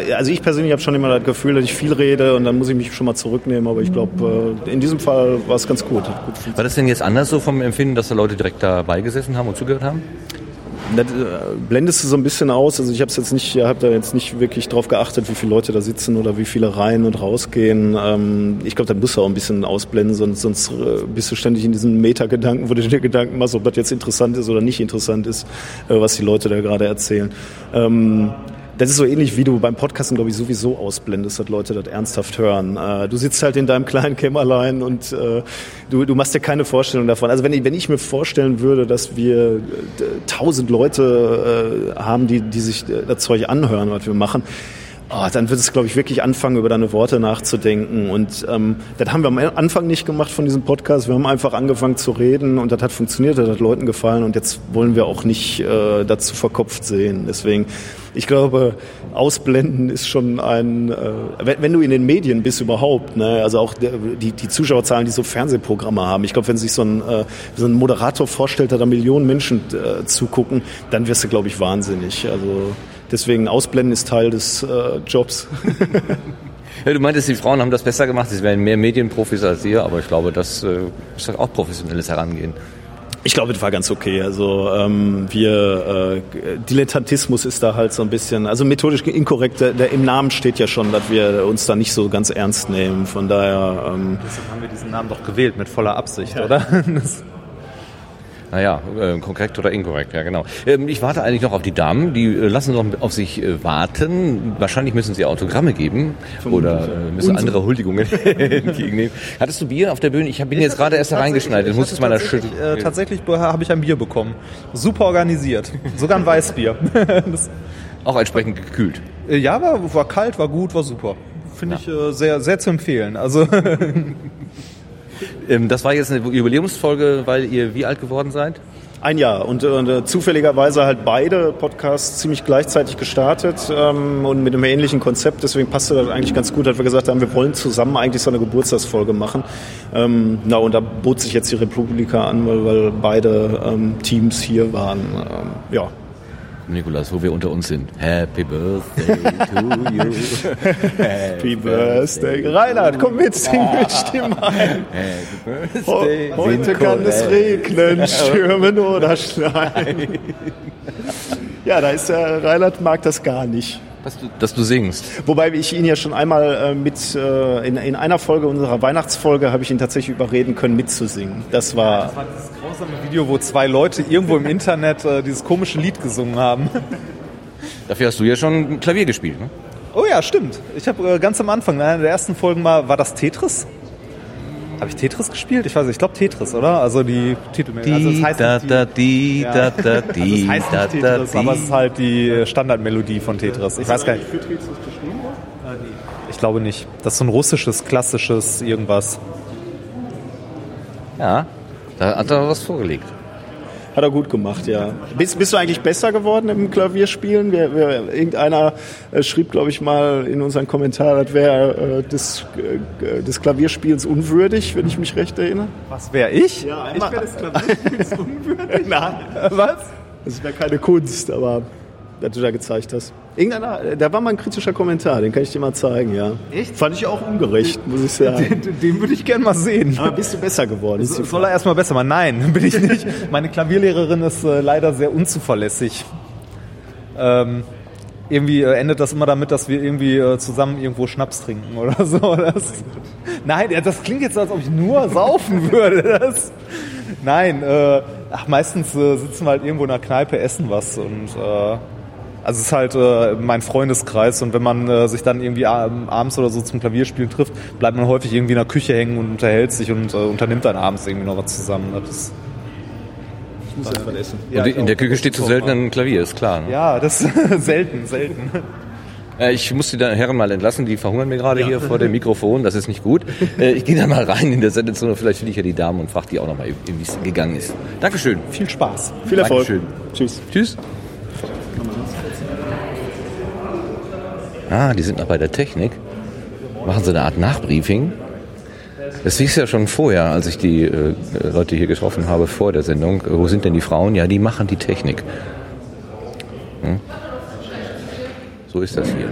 äh, also ich persönlich habe schon immer das Gefühl, dass ich viel rede und dann muss ich mich schon mal zurücknehmen. Aber ich glaube, äh, in diesem Fall war es ganz gut. Gut. War das denn jetzt anders so vom Empfinden, dass da Leute direkt dabei gesessen haben und zugehört haben? Das äh, blendest du so ein bisschen aus. Also ich habe jetzt nicht, habe da jetzt nicht wirklich drauf geachtet, wie viele Leute da sitzen oder wie viele rein und rausgehen. Ähm, ich glaube, da musst du auch ein bisschen ausblenden, sonst, sonst äh, bist du ständig in diesen Meta-Gedanken, wo du dir Gedanken machst, ob das jetzt interessant ist oder nicht interessant ist, äh, was die Leute da gerade erzählen. Ähm, das ist so ähnlich wie du beim Podcasten, glaube ich, sowieso ausblendest, dass Leute das ernsthaft hören. Äh, du sitzt halt in deinem kleinen Kämmerlein und äh, du, du machst dir keine Vorstellung davon. Also wenn ich, wenn ich mir vorstellen würde, dass wir äh, tausend Leute haben, die, die sich das Zeug anhören, was wir machen, Oh, dann wird es, glaube ich, wirklich anfangen, über deine Worte nachzudenken. Und ähm, das haben wir am Anfang nicht gemacht von diesem Podcast. Wir haben einfach angefangen zu reden und das hat funktioniert, das hat Leuten gefallen und jetzt wollen wir auch nicht äh, dazu verkopft sehen. Deswegen, ich glaube, ausblenden ist schon ein, äh, wenn, wenn du in den Medien bist überhaupt, ne, also auch der, die, die Zuschauerzahlen, die so Fernsehprogramme haben. Ich glaube, wenn sich so ein, äh, so ein Moderator vorstellt, da da Millionen Menschen äh, zugucken, dann wirst du, glaube ich, wahnsinnig. Also Deswegen Ausblenden ist Teil des äh, Jobs. Ja, du meintest, die Frauen haben das besser gemacht, sie wären mehr Medienprofis als ihr, aber ich glaube, das äh, ist doch auch professionelles Herangehen. Ich glaube, das war ganz okay. Also ähm, wir äh, Dilettantismus ist da halt so ein bisschen, also methodisch inkorrekt. Der, der, Im Namen steht ja schon, dass wir uns da nicht so ganz ernst nehmen. Von daher. Ähm, Deshalb haben wir diesen Namen doch gewählt mit voller Absicht, ja. oder? Naja, äh, korrekt oder inkorrekt, ja genau. Ähm, ich warte eigentlich noch auf die Damen, die äh, lassen noch auf sich äh, warten. Wahrscheinlich müssen sie Autogramme geben oder äh, müssen Unsere- andere Huldigungen entgegennehmen. Hattest du Bier auf der Bühne? Ich hab, bin jetzt gerade erst da reingeschneidet. Ich muss jetzt meiner Schüttel. Äh, tatsächlich be- habe ich ein Bier bekommen. Super organisiert. Sogar ein Weißbier. Auch entsprechend gekühlt. äh, ja, war, war kalt, war gut, war super. Finde ich äh, sehr, sehr zu empfehlen. Also das war jetzt eine Jubiläumsfolge, weil ihr wie alt geworden seid? Ein Jahr und, äh, zufälligerweise halt beide Podcasts ziemlich gleichzeitig gestartet ähm, und mit einem ähnlichen Konzept. Deswegen passte das eigentlich ganz gut, dass wir gesagt haben, wir wollen zusammen eigentlich so eine Geburtstagsfolge machen. Ähm, na und da bot sich jetzt die Republika an, weil, weil beide ähm, Teams hier waren. Ähm, ja. Nikolas, wo wir unter uns sind. Happy Birthday to you. Happy Birthday. Reinhard, komm mit, sing mit Stimme ein. Happy Birthday. heute kann es regnen, stürmen oder schneien. Ja, da ist der Reinhard mag das gar nicht. Dass du, dass du singst. Wobei ich ihn ja schon einmal äh, mit äh, in, in einer Folge unserer Weihnachtsfolge habe ich ihn tatsächlich überreden können mitzusingen. Das war Das war dieses grausame Video, wo zwei Leute irgendwo im Internet äh, dieses komische Lied gesungen haben. Dafür hast du ja schon Klavier gespielt, ne? Oh ja, stimmt. Ich habe äh, ganz am Anfang, in einer der ersten Folgen mal, war das Tetris? Habe ich Tetris gespielt? Ich weiß nicht, ich glaube Tetris, oder? Also die Titelmelodie. Die, Also es heißt da, die- da, die, da, da, Also die, es heißt da, nicht da, Tetris, aber es ist halt die Standardmelodie von Tetris. Ich weiß gar nicht. Für Tetris geschrieben? Ich glaube nicht. Das ist so ein russisches, klassisches irgendwas. Ja, da hat er was vorgelegt. Hat er gut gemacht, ja. Bist, bist du eigentlich besser geworden im Klavierspielen? Wer, wer, irgendeiner äh, schrieb, glaube ich, mal in unseren Kommentar, das wäre äh, des, äh, des Klavierspiels unwürdig, wenn ich mich recht erinnere. Was wäre ich? Ja, Ich wäre des Klavierspiels unwürdig? Nein. Was? Das wäre keine Kunst, aber was du da gezeigt hast. Irgendeiner, äh, da war mal ein kritischer Kommentar, den kann ich dir mal zeigen, ja. Echt? Fand ich auch ungerecht, muss ich sagen. Den, den würde ich gerne mal sehen. Aber bist du besser geworden? Die Soll er erstmal besser machen? Nein, bin ich nicht. Meine Klavierlehrerin ist äh, leider sehr unzuverlässig. Ähm, irgendwie äh, endet das immer damit, dass wir irgendwie äh, zusammen irgendwo Schnaps trinken oder so. Das, nein, das klingt jetzt, als ob ich nur saufen würde. Das, nein, äh, ach, meistens äh, sitzen wir halt irgendwo in einer Kneipe, essen was und also es ist halt äh, mein Freundeskreis und wenn man äh, sich dann irgendwie ab- abends oder so zum Klavierspielen trifft, bleibt man häufig irgendwie in der Küche hängen und unterhält sich und äh, unternimmt dann abends irgendwie noch was zusammen. Das ist, Ich muss jetzt was essen. Und in der Küche steht zu selten ein Klavier, ist klar. Ne? Ja, das selten, selten. Äh, Ich muss die Herren mal entlassen, die verhungern mir gerade hier vor dem Mikrofon, das ist nicht gut. Äh, Ich gehe da mal rein in der Sendezone, vielleicht finde ich ja die Damen und frage die auch nochmal, wie es gegangen ist. Dankeschön. Viel Spaß. Viel Erfolg. Dankeschön. Tschüss. Tschüss. Ah, die sind noch bei der Technik. Machen sie eine Art Nachbriefing. Das hieß ja schon vorher, als ich die äh, Leute hier getroffen habe vor der Sendung. Äh, Wo sind denn die Frauen? Ja, die machen die Technik. Hm? So ist das hier.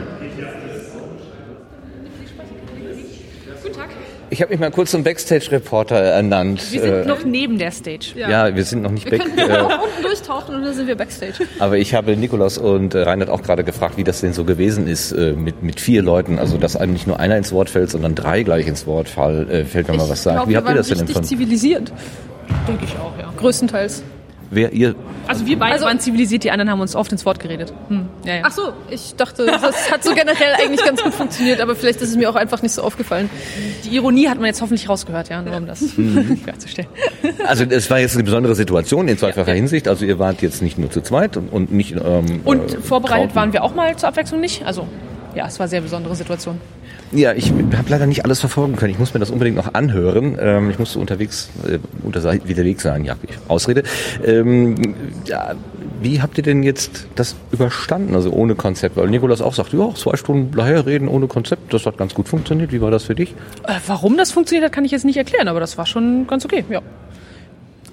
Guten Tag. Ich habe mich mal kurz zum Backstage-Reporter ernannt. Wir sind Äh, noch neben der Stage. ja, wir sind noch nicht Wir back. können Äh, unten durchtauchen und dann sind wir Backstage. aber ich habe Nikolaus und äh, Reinhard auch gerade gefragt, wie das denn so gewesen ist äh, mit, mit vier Leuten. Also, dass einem nicht nur einer ins Wort fällt, sondern drei gleich ins Wort fall, äh, fällt, wenn man was sagt. glaub, wie habt ihr das denn richtig empfunden? zivilisiert. Denke ich auch, ja. Größtenteils. Wer ihr? Also wir beide Also- waren zivilisiert, die anderen haben uns oft ins Wort geredet. Hm. Ja, ja. Ach so, ich dachte, das hat so generell eigentlich ganz gut funktioniert, aber vielleicht ist es mir auch einfach nicht so aufgefallen. Die Ironie hat man jetzt hoffentlich rausgehört, ja, nur um das Mhm. klarzustellen. Also, es war jetzt eine besondere Situation in zweifacher Hinsicht. Also, ihr wart jetzt nicht nur zu zweit und, und nicht. Ähm, Und äh, vorbereitet Trauten. waren wir auch mal zur Abwechslung nicht. Also ja, es war eine sehr besondere Situation. Ja, ich habe leider nicht alles verfolgen können. Ich muss mir das unbedingt noch anhören. Ähm, ich musste unterwegs, äh, unterwegs sein, ja, ich Ausrede. Ähm, ja, wie habt ihr denn jetzt das überstanden, also ohne Konzept? Weil Nikolas auch sagt, ja, zwei Stunden reden ohne Konzept, das hat ganz gut funktioniert. Wie war das für dich? Äh, warum das funktioniert hat, kann ich jetzt nicht erklären, aber das war schon ganz okay, ja.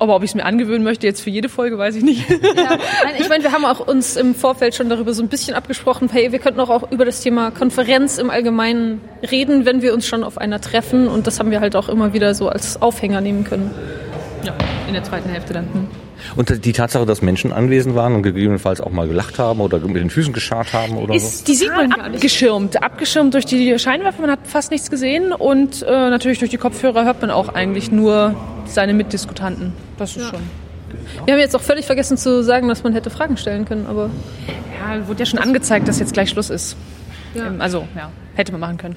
Aber ob ich es mir angewöhnen möchte jetzt für jede Folge, weiß ich nicht. Ja, nein, ich meine, wir haben auch uns im Vorfeld schon darüber so ein bisschen abgesprochen, hey, wir könnten auch, auch über das Thema Konferenz im Allgemeinen reden, wenn wir uns schon auf einer treffen. Und das haben wir halt auch immer wieder so als Aufhänger nehmen können. Ja, in der zweiten Hälfte dann. Hm. Und die Tatsache, dass Menschen anwesend waren und gegebenenfalls auch mal gelacht haben oder mit den Füßen geschart haben oder so? Ist, die sieht man abgeschirmt, abgeschirmt durch die Scheinwerfer, man hat fast nichts gesehen und äh, natürlich durch die Kopfhörer hört man auch eigentlich nur seine Mitdiskutanten. Das ist schon. Wir haben jetzt auch völlig vergessen zu sagen, dass man hätte Fragen stellen können, aber Ja, wurde ja schon angezeigt, dass jetzt gleich Schluss ist. Ja. Ähm, also, ja, hätte man machen können.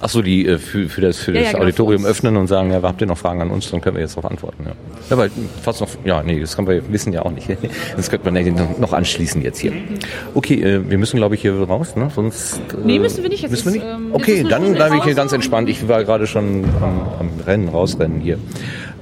Ach so, die äh, für, für das, für Ja, das ja, genau, Auditorium uns. öffnen und sagen, ja, habt ihr noch Fragen an uns, dann können wir jetzt darauf antworten. Ja, ja weil fast noch, ja, nee, das können wir wissen ja auch nicht. Das könnte man noch- anschließen jetzt hier. Okay, äh, wir müssen, glaube ich, hier raus, ne? Sonst. Äh, Nee, müssen wir nicht. Jetzt Müssen wir nicht? ähm, okay, dann bleibe ich hier ganz entspannt. Ich war gerade schon am, am Rennen, rausrennen hier.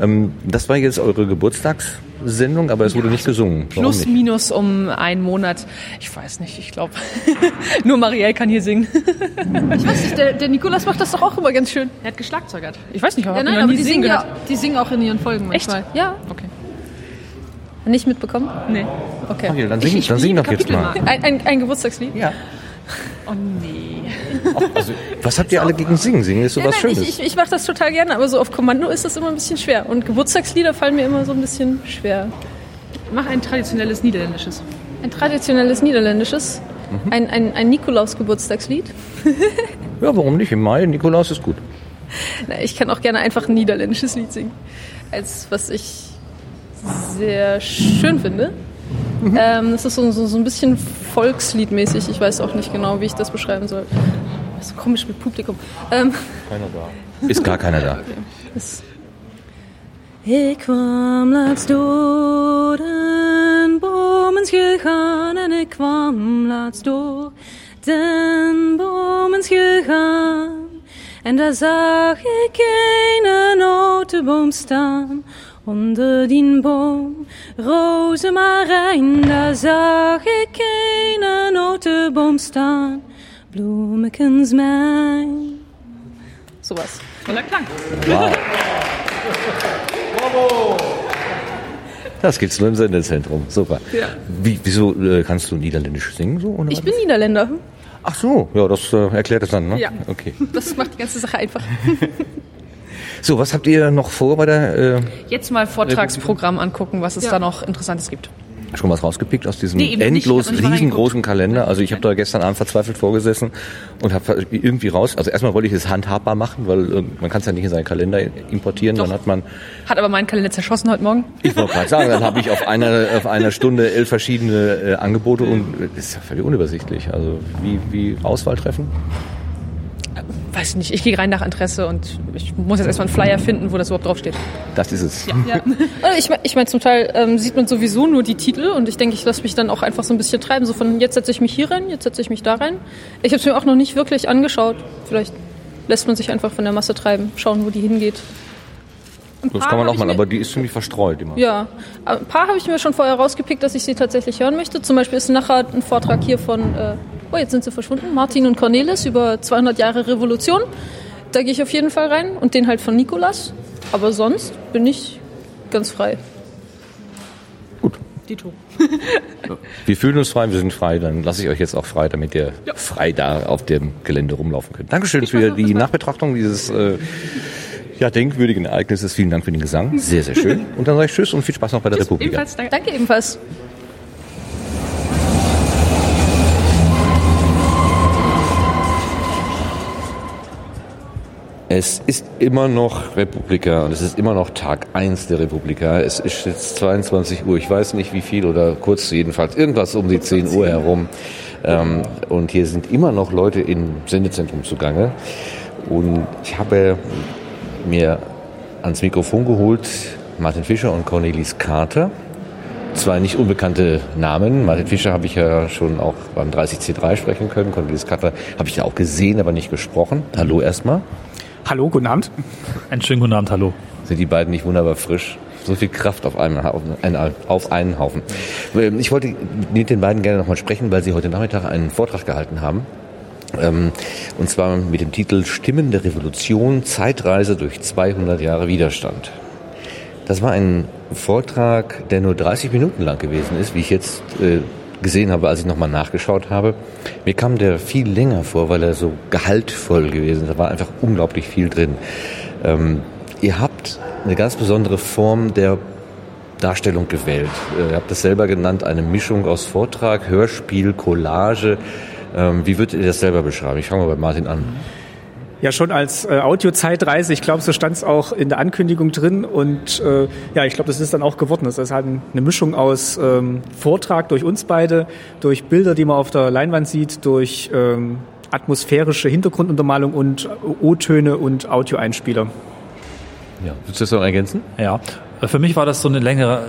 Ähm, das war jetzt eure Geburtstagssendung, aber es wurde nicht gesungen. Warum Plus, nicht? minus um einen Monat. Ich weiß nicht, ich glaube. Nur Marielle kann hier singen. ich weiß nicht, der, der Nikolas macht das doch auch immer ganz schön. Er hat geschlagzeugert. Ich weiß nicht, ob Ja, ich nein, aber die singen ja, die singen auch in ihren Folgen manchmal. Ja. Okay. Nicht mitbekommen? Nee. Okay. Okay, dann sing- dann sing doch jetzt mal. Ein, ein, ein Geburtstagslied? Ja. Oh nee. Also, was habt ihr alle gegen Singen? Singen ist Ja, sowas nein, Schönes. ich, ich, ich mache das total gerne, aber so auf Kommando ist das immer ein bisschen schwer. Und Geburtstagslieder fallen mir immer so ein bisschen schwer. Mach ein traditionelles Niederländisches. Ein traditionelles Niederländisches. Mhm. Ein, ein, ein Nikolaus-Geburtstagslied. Ja, warum nicht? Im Mai, Nikolaus ist gut. Na, ich kann auch gerne einfach ein niederländisches Lied singen. Als was ich sehr schön finde. Mhm. Ähm, das ist so, so, so ein bisschen Volksliedmäßig. Ich weiß auch nicht genau, wie ich das beschreiben soll. Das ist so komisch mit Publikum. Ähm, Keiner da. Ist gar keiner da. das, Ik kwam laatst door den bomenschil gaan en ik kwam laatst door den bomenschil gaan. En daar zag ik een notenboom staan. Onder die boom, rozemarijn, daar zag ik een notenboom staan. Bloemekens mijn. Sowas. Toller Klang. Wow. Das gibt's nur im Sendezentrum. Super. Ja. Wie, wieso äh, kannst du Niederländisch singen so? ohne Ich was? bin Niederländer. Ach so, ja, das äh, erklärt es dann, ne? Ja. Okay. Das macht die ganze Sache einfach. So, was habt ihr noch vor bei der? Äh, Jetzt mal Vortragsprogramm angucken, was es Ja. da noch Interessantes gibt. schon was rausgepickt aus diesem Nee, endlos riesengroßen Kalender. Also ich habe da gestern Abend verzweifelt vorgesessen und habe irgendwie raus. Also erstmal wollte ich es handhabbar machen, weil äh, man kann es ja nicht in seinen Kalender importieren. Dann hat man, Hat aber meinen Kalender zerschossen heute Morgen. ich wollte gerade sagen, dann habe ich auf einer auf einer Stunde elf verschiedene äh, Angebote und äh, das ist ja völlig unübersichtlich. Also wie wie Auswahl treffen? Weiß nicht, ich gehe rein nach Interesse und ich muss jetzt erstmal einen Flyer finden, wo das überhaupt draufsteht. Das ist es. Ja. Also ich meine, ich mein, zum Teil ähm, sieht man sowieso nur die Titel und ich denke, ich lasse mich dann auch einfach so ein bisschen treiben. So von jetzt setze ich mich hier rein, jetzt setze ich mich da rein. Ich habe es mir auch noch nicht wirklich angeschaut. Vielleicht lässt man sich einfach von der Masse treiben, schauen, wo die hingeht. Das kann man auch mal, aber die ist ziemlich verstreut immer. Ja, ein paar habe ich mir schon vorher rausgepickt, dass ich sie tatsächlich hören möchte. Zum Beispiel ist nachher ein Vortrag hier von, äh, oh jetzt sind sie verschwunden, Martin und Cornelis über 200 Jahre Revolution. Da gehe ich auf jeden Fall rein und den halt von Nikolas. Aber sonst bin ich ganz frei. Gut. Dito. Wir fühlen uns frei, wir sind frei, dann lasse ich euch jetzt auch frei, damit ihr frei da auf dem Gelände rumlaufen könnt. Dankeschön für die Nachbetrachtung dieses äh, ja, denkwürdigen Ereignisses. Vielen Dank für den Gesang. Sehr, sehr schön. Und dann sage ich Tschüss und viel Spaß noch bei der Republik. Ebenfalls, danke. danke ebenfalls. Es ist immer noch Republika und es ist immer noch Tag 1 der Republika. Es ist jetzt 22 Uhr, ich weiß nicht wie viel oder kurz jedenfalls, irgendwas um die 10 Uhr herum. Ähm, und hier sind immer noch Leute im Sendezentrum zugange. Und ich habe mir ans Mikrofon geholt Martin Fischer und Cornelis Carter. Zwei nicht unbekannte Namen. Martin Fischer habe ich ja schon auch beim 30C3 sprechen können. Cornelis Carter habe ich ja auch gesehen, aber nicht gesprochen. Hallo erstmal. Hallo, guten Abend. Einen schönen guten Abend, hallo. Sind die beiden nicht wunderbar frisch? So viel Kraft auf einen, auf einen, auf einen Haufen. Ähm, Ich wollte mit den beiden gerne nochmal sprechen, weil sie heute Nachmittag einen Vortrag gehalten haben. Ähm, Und zwar mit dem Titel Stimmen der Revolution, Zeitreise durch 200 Jahre Widerstand. Das war ein Vortrag, der nur 30 Minuten lang gewesen ist, wie ich jetzt äh, gesehen habe, als ich nochmal nachgeschaut habe. Mir kam der viel länger vor, weil er so gehaltvoll gewesen ist. Da war einfach unglaublich viel drin. Ähm, ihr habt eine ganz besondere Form der Darstellung gewählt. Äh, Ihr habt das selber genannt, eine Mischung aus Vortrag, Hörspiel, Collage. Ähm, wie würdet ihr das selber beschreiben? Ich fange mal bei Martin an. Ja, schon als äh, Audiozeitreise. Ich glaube, so stand es auch in der Ankündigung drin. Und äh, ja, ich glaube, das ist dann auch geworden. Das ist halt eine Mischung aus ähm, Vortrag durch uns beide, durch Bilder, die man auf der Leinwand sieht, durch ähm, atmosphärische Hintergrunduntermalung und O-Töne und Audioeinspieler. Ja, willst du das noch ergänzen? Ja, für mich war das so eine längere,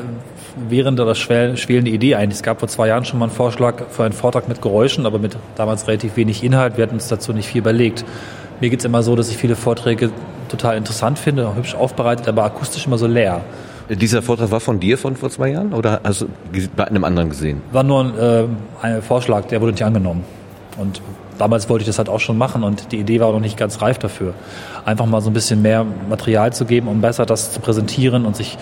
während oder schwel- schwelende Idee eigentlich. Es gab vor zwei Jahren schon mal einen Vorschlag für einen Vortrag mit Geräuschen, aber mit damals relativ wenig Inhalt. Wir hatten uns dazu nicht viel überlegt. Mir geht's immer so, dass ich viele Vorträge total interessant finde, auch hübsch aufbereitet, aber akustisch immer so leer. Dieser Vortrag war von dir von vor zwei Jahren oder hast du bei einem anderen gesehen? War nur ein, äh, ein Vorschlag, der wurde nicht angenommen. Und damals wollte ich das halt auch schon machen und die Idee war noch nicht ganz reif dafür. Einfach mal so ein bisschen mehr Material zu geben, um besser das zu präsentieren und sich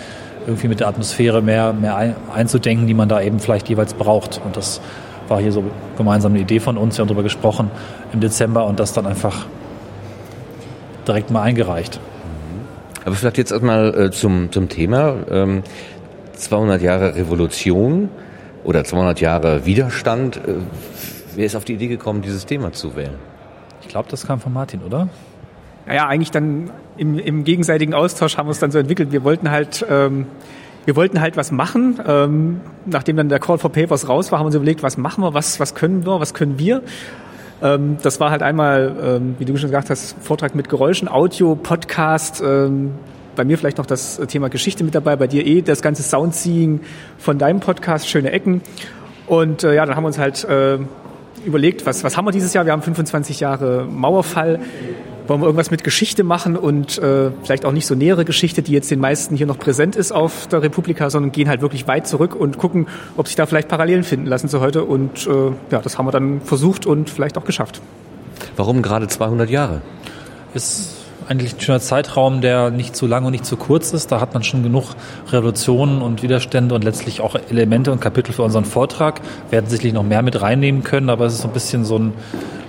irgendwie mit der Atmosphäre mehr, mehr ein, einzudenken, die man da eben vielleicht jeweils braucht. Und das war hier so gemeinsam eine Idee von uns. Wir haben darüber gesprochen im Dezember und das dann einfach direkt mal eingereicht. Aber vielleicht jetzt erstmal äh, zum, zum Thema. Ähm, 200 Jahre Revolution oder 200 Jahre Widerstand. Äh, wer ist auf die Idee gekommen, dieses Thema zu wählen? Ich glaube, das kam von Martin, oder? Naja, eigentlich dann im, im gegenseitigen Austausch haben wir es dann so entwickelt. Wir wollten halt, ähm, wir wollten halt was machen. Ähm, nachdem dann der Call for Papers raus war, haben wir uns überlegt, was machen wir, was, was können wir, was können wir. Ähm, das war halt einmal, ähm, wie du schon gesagt hast, Vortrag mit Geräuschen, Audio, Podcast, ähm, bei mir vielleicht noch das Thema Geschichte mit dabei, bei dir eh das ganze Soundseeing von deinem Podcast, Schöne Ecken. Und äh, ja, dann haben wir uns halt äh, überlegt, was, was haben wir dieses Jahr? Wir haben 25 Jahre Mauerfall. Wollen wir irgendwas mit Geschichte machen und äh, vielleicht auch nicht so nähere Geschichte, die jetzt den meisten hier noch präsent ist auf der Republika, sondern gehen halt wirklich weit zurück und gucken, ob sich da vielleicht Parallelen finden lassen zu heute. Und äh, ja, das haben wir dann versucht und vielleicht auch geschafft. Warum gerade 200 Jahre? Ist eigentlich ein schöner Zeitraum, der nicht zu lang und nicht zu kurz ist. Da hat man schon genug Revolutionen und Widerstände und letztlich auch Elemente und Kapitel für unseren Vortrag. Wir werden sicherlich noch mehr mit reinnehmen können, aber es ist so ein bisschen so ein,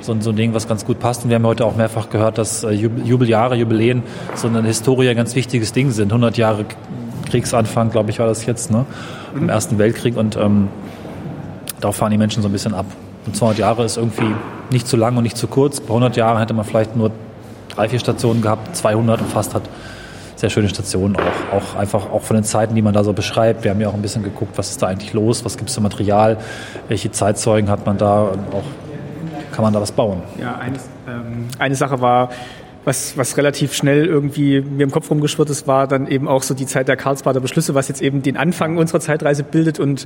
so ein, so ein Ding, was ganz gut passt. Und wir haben heute auch mehrfach gehört, dass äh, Jubeljahre, Jubiläen so eine Historie ein ganz wichtiges Ding sind. 100 Jahre Kriegsanfang, glaube ich, war das jetzt, ne? Im Ersten Weltkrieg und ähm, darauf fahren die Menschen so ein bisschen ab. Und 200 Jahre ist irgendwie nicht zu lang und nicht zu kurz. Bei 100 Jahren hätte man vielleicht nur drei, vier Stationen gehabt, 200 umfasst hat. Sehr schöne Stationen auch, auch einfach auch von den Zeiten, die man da so beschreibt. Wir haben ja auch ein bisschen geguckt, was ist da eigentlich los, was gibt es für Material, welche Zeitzeugen hat man da und auch kann man da was bauen. Ja, eine, ähm, eine Sache war, was, was relativ schnell irgendwie mir im Kopf rumgeschwirrt ist, war dann eben auch so die Zeit der Karlsbader Beschlüsse, was jetzt eben den Anfang unserer Zeitreise bildet und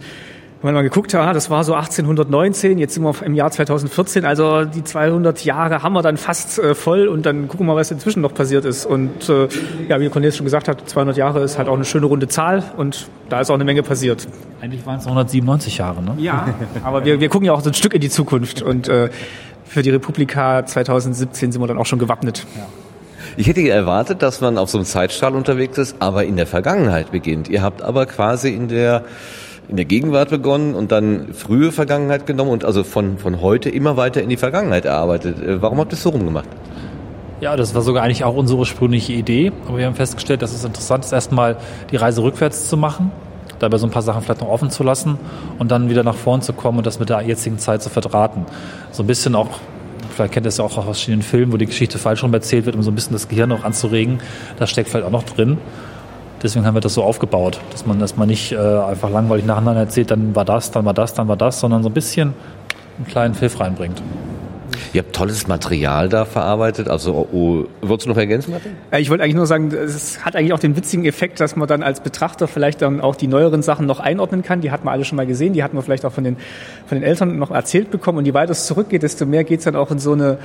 wenn man mal geguckt hat, das war so 1819, jetzt sind wir im Jahr 2014, also die 200 Jahre haben wir dann fast äh, voll und dann gucken wir mal, was inzwischen noch passiert ist. Und äh, ja, wie Cornelis schon gesagt hat, 200 Jahre ist halt auch eine schöne runde Zahl und da ist auch eine Menge passiert. Eigentlich waren es 197 Jahre, ne? Ja, aber wir, wir gucken ja auch so ein Stück in die Zukunft und äh, für die Republika 2017 sind wir dann auch schon gewappnet. Ja. Ich hätte erwartet, dass man auf so einem Zeitstrahl unterwegs ist, aber in der Vergangenheit beginnt. Ihr habt aber quasi in der in der Gegenwart begonnen und dann frühe Vergangenheit genommen und also von, von heute immer weiter in die Vergangenheit erarbeitet. Äh, warum habt ihr es so rumgemacht? Ja, das war sogar eigentlich auch unsere ursprüngliche Idee. Aber wir haben festgestellt, dass es interessant ist, erstmal die Reise rückwärts zu machen, dabei so ein paar Sachen vielleicht noch offen zu lassen und dann wieder nach vorn zu kommen und das mit der jetzigen Zeit zu verdrahten. So ein bisschen auch vielleicht kennt ihr es ja auch aus verschiedenen Filmen, wo die Geschichte falsch rum erzählt wird, um so ein bisschen das Gehirn auch anzuregen. Das steckt vielleicht auch noch drin. Deswegen haben wir das so aufgebaut, dass man erstmal nicht äh, einfach langweilig nacheinander erzählt, dann war das, dann war das, dann war das, sondern so ein bisschen einen kleinen Pfiff reinbringt. Ihr habt tolles Material da verarbeitet. Also, oh, würdest du noch ergänzen, Martin? Äh, ich wollte eigentlich nur sagen, es hat eigentlich auch den witzigen Effekt, dass man dann als Betrachter vielleicht dann auch die neueren Sachen noch einordnen kann. Die hat man alle schon mal gesehen, die hat man vielleicht auch von den, von den Eltern noch erzählt bekommen. Und je weiter es zurückgeht, desto mehr geht es dann auch in so eine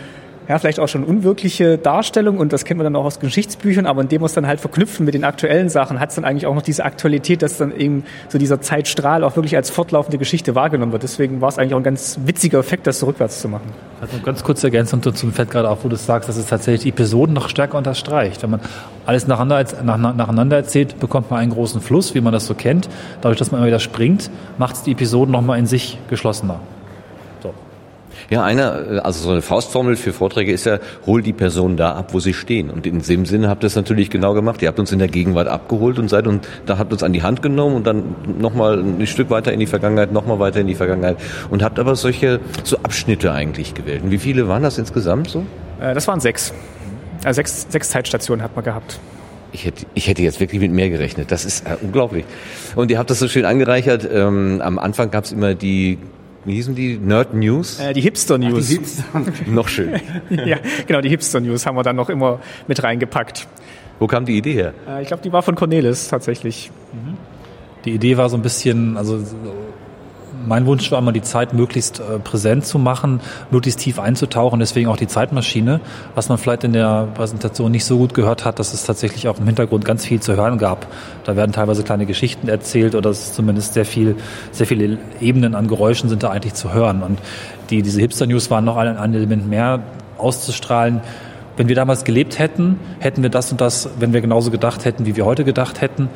ja, vielleicht auch schon unwirkliche Darstellung und das kennt man dann auch aus Geschichtsbüchern, aber indem wir es dann halt verknüpfen mit den aktuellen Sachen, hat es dann eigentlich auch noch diese Aktualität, dass dann eben so dieser Zeitstrahl auch wirklich als fortlaufende Geschichte wahrgenommen wird. Deswegen war es eigentlich auch ein ganz witziger Effekt, das so rückwärts zu machen. Also ganz kurz ergänzend dazu fällt gerade auf, wo du sagst, dass es tatsächlich die Episoden noch stärker unterstreicht. Wenn man alles nacheinander, nacheinander erzählt, bekommt man einen großen Fluss, wie man das so kennt. Dadurch, dass man immer wieder springt, macht es die Episoden nochmal in sich geschlossener. Ja, einer, äh, also so eine Faustformel für Vorträge ist ja, hol die Person da ab, wo sie stehen. Und in dem Sinne habt ihr es natürlich genau gemacht. Ihr habt uns in der Gegenwart abgeholt und seid und da habt uns an die Hand genommen und dann nochmal ein Stück weiter in die Vergangenheit, nochmal weiter in die Vergangenheit und habt aber solche so Abschnitte eigentlich gewählt. Und wie viele waren das insgesamt so? Äh, das waren sechs. Also sechs, sechs Zeitstationen hat man gehabt. Ich hätte, ich hätte jetzt wirklich mit mehr gerechnet. Das ist unglaublich. Und ihr habt das so schön angereichert. Ähm, am Anfang gab es immer die wie hießen die? Nerd News? Äh, die Hipster News. Ach, die Hipster. noch schön. ja, genau, die Hipster News haben wir dann noch immer mit reingepackt. Wo kam die Idee her? Äh, ich glaube, die war von Cornelis tatsächlich. Die Idee war so ein bisschen, also mein Wunsch war immer, die Zeit möglichst äh, präsent zu machen, möglichst tief einzutauchen, deswegen auch die Zeitmaschine. Was man vielleicht in der Präsentation nicht so gut gehört hat, dass es tatsächlich auch im Hintergrund ganz viel zu hören gab. Da werden teilweise kleine Geschichten erzählt oder es ist zumindest sehr viel, sehr viele Ebenen an Geräuschen sind da eigentlich zu hören. Und die, diese Hipster-News waren noch ein, ein Element mehr auszustrahlen. Wenn wir damals gelebt hätten, hätten wir das und das, wenn wir genauso gedacht hätten, wie wir heute gedacht hätten,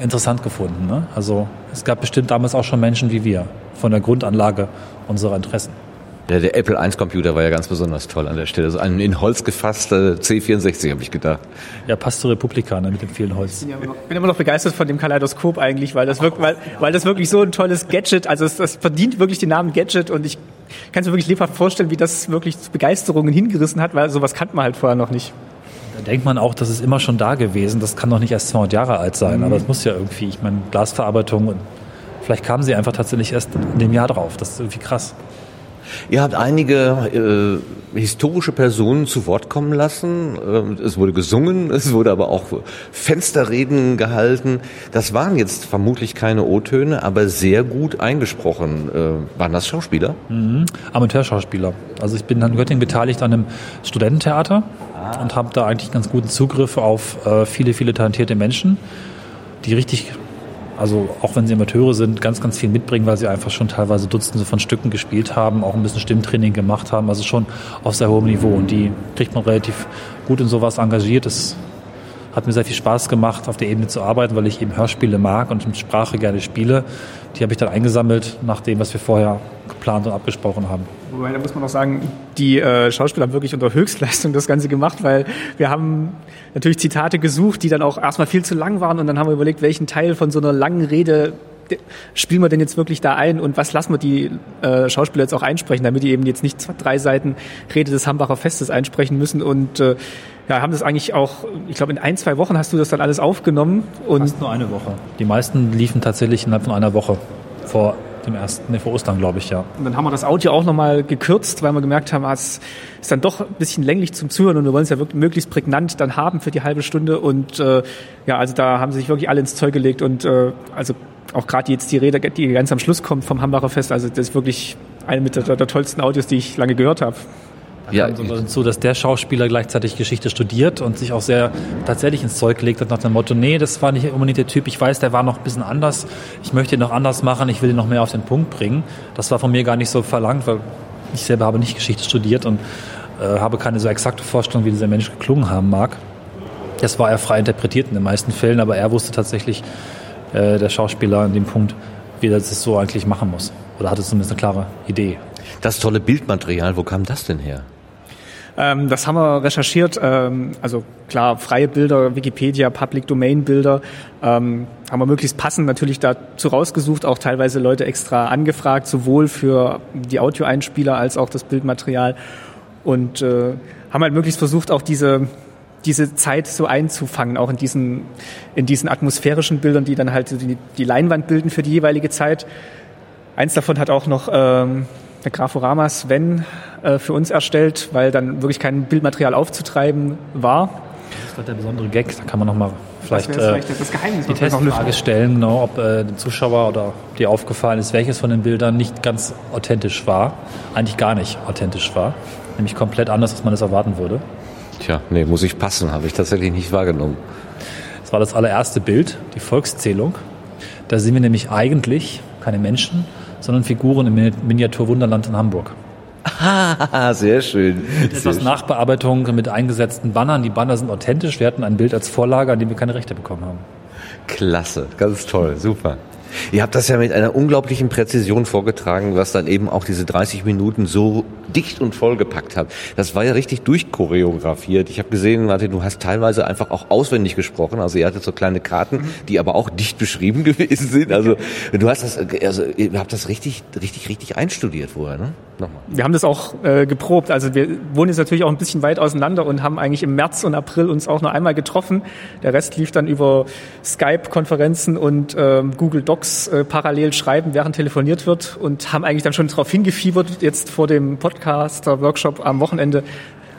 interessant gefunden. Ne? Also es gab bestimmt damals auch schon Menschen wie wir von der Grundanlage unserer Interessen. Ja, der Apple I Computer war ja ganz besonders toll an der Stelle. Also ein in Holz gefasster C64 habe ich gedacht. Ja, passt zur Republika ne, mit dem vielen Holz. Ich bin immer noch begeistert von dem Kaleidoskop eigentlich, weil das, wirkt, weil, weil das wirklich so ein tolles Gadget, also es, das verdient wirklich den Namen Gadget und ich kann es mir wirklich lebhaft vorstellen, wie das wirklich Begeisterungen hingerissen hat, weil sowas kannte man halt vorher noch nicht. Da denkt man auch, das ist immer schon da gewesen. Das kann doch nicht erst 200 Jahre alt sein. Mhm. Aber es muss ja irgendwie, ich meine, Glasverarbeitung und vielleicht kamen sie einfach tatsächlich erst in dem Jahr drauf. Das ist irgendwie krass. Ihr habt einige äh, historische Personen zu Wort kommen lassen. Ähm, es wurde gesungen, es wurde aber auch Fensterreden gehalten. Das waren jetzt vermutlich keine O-Töne, aber sehr gut eingesprochen. Äh, waren das Schauspieler? Mhm. Amateurschauspieler. Also ich bin in Göttingen beteiligt an einem Studententheater und habe da eigentlich ganz guten Zugriff auf äh, viele, viele talentierte Menschen, die richtig also auch wenn sie Amateure sind, ganz, ganz viel mitbringen, weil sie einfach schon teilweise Dutzende von Stücken gespielt haben, auch ein bisschen Stimmtraining gemacht haben, also schon auf sehr hohem Niveau. Und die kriegt man relativ gut in sowas engagiert. Das hat mir sehr viel Spaß gemacht, auf der Ebene zu arbeiten, weil ich eben Hörspiele mag und Sprache gerne spiele. Die habe ich dann eingesammelt nach dem, was wir vorher geplant und abgesprochen haben. Wobei, da muss man auch sagen, die äh, Schauspieler haben wirklich unter Höchstleistung das Ganze gemacht, weil wir haben natürlich Zitate gesucht, die dann auch erstmal viel zu lang waren und dann haben wir überlegt, welchen Teil von so einer langen Rede spielen wir denn jetzt wirklich da ein und was lassen wir die äh, Schauspieler jetzt auch einsprechen, damit die eben jetzt nicht zwei, drei Seiten Rede des Hambacher Festes einsprechen müssen und äh, ja, haben das eigentlich auch, ich glaube in ein, zwei Wochen hast du das dann alles aufgenommen und Fast nur eine Woche. Die meisten liefen tatsächlich innerhalb von einer Woche vor dem ersten, nee, vor Ostern, glaube ich, ja. Und dann haben wir das Audio auch nochmal gekürzt, weil wir gemerkt haben, ah, es ist dann doch ein bisschen länglich zum Zuhören und wir wollen es ja wirklich möglichst prägnant dann haben für die halbe Stunde. Und äh, ja, also da haben sie sich wirklich alle ins Zeug gelegt und äh, also auch gerade jetzt die Rede, die ganz am Schluss kommt vom Hambacher Fest, also das ist wirklich eine mit der, der tollsten Audios, die ich lange gehört habe. Ja, so, dass der Schauspieler gleichzeitig Geschichte studiert und sich auch sehr tatsächlich ins Zeug legt hat nach dem Motto, nee, das war nicht unbedingt der Typ, ich weiß, der war noch ein bisschen anders, ich möchte ihn noch anders machen, ich will ihn noch mehr auf den Punkt bringen. Das war von mir gar nicht so verlangt, weil ich selber habe nicht Geschichte studiert und äh, habe keine so exakte Vorstellung, wie dieser Mensch geklungen haben mag. Das war er frei interpretiert in den meisten Fällen, aber er wusste tatsächlich, äh, der Schauspieler an dem Punkt, wie er das so eigentlich machen muss. Oder hatte zumindest eine klare Idee. Das tolle Bildmaterial, wo kam das denn her? Ähm, das haben wir recherchiert. Ähm, also klar, freie Bilder, Wikipedia, Public Domain Bilder ähm, haben wir möglichst passend natürlich dazu rausgesucht, auch teilweise Leute extra angefragt, sowohl für die Audioeinspieler als auch das Bildmaterial und äh, haben halt möglichst versucht, auch diese diese Zeit so einzufangen, auch in diesen, in diesen atmosphärischen Bildern, die dann halt die, die Leinwand bilden für die jeweilige Zeit. Eins davon hat auch noch ähm, der Graforama Sven äh, für uns erstellt, weil dann wirklich kein Bildmaterial aufzutreiben war. Das war der besondere Gag, da kann man nochmal vielleicht, Das vielleicht das Geheimnis, die Testfrage stellen, genau, ob äh, dem Zuschauer oder dir aufgefallen ist, welches von den Bildern nicht ganz authentisch war, eigentlich gar nicht authentisch war, nämlich komplett anders, als man es erwarten würde. Tja, nee, muss ich passen, habe ich tatsächlich nicht wahrgenommen. Das war das allererste Bild, die Volkszählung. Da sehen wir nämlich eigentlich keine Menschen, sondern Figuren im Miniaturwunderland in Hamburg. Ah, sehr schön. Mit etwas Nachbearbeitung mit eingesetzten Bannern. Die Banner sind authentisch. Wir hatten ein Bild als Vorlage, an dem wir keine Rechte bekommen haben. Klasse, ganz toll, super. Ihr habt das ja mit einer unglaublichen Präzision vorgetragen, was dann eben auch diese 30 Minuten so dicht und voll gepackt hat. Das war ja richtig durchchoreografiert. Ich habe gesehen, Martin, du hast teilweise einfach auch auswendig gesprochen. Also ihr hattet so kleine Karten, die aber auch dicht beschrieben gewesen sind. Also du hast das, also ihr habt das richtig, richtig, richtig einstudiert vorher, ne? Nochmal. Wir haben das auch äh, geprobt. Also wir wohnen jetzt natürlich auch ein bisschen weit auseinander und haben eigentlich im März und April uns auch nur einmal getroffen. Der Rest lief dann über Skype-Konferenzen und ähm, Google Docs äh, parallel schreiben, während telefoniert wird und haben eigentlich dann schon darauf hingefiebert, jetzt vor dem Podcaster-Workshop am Wochenende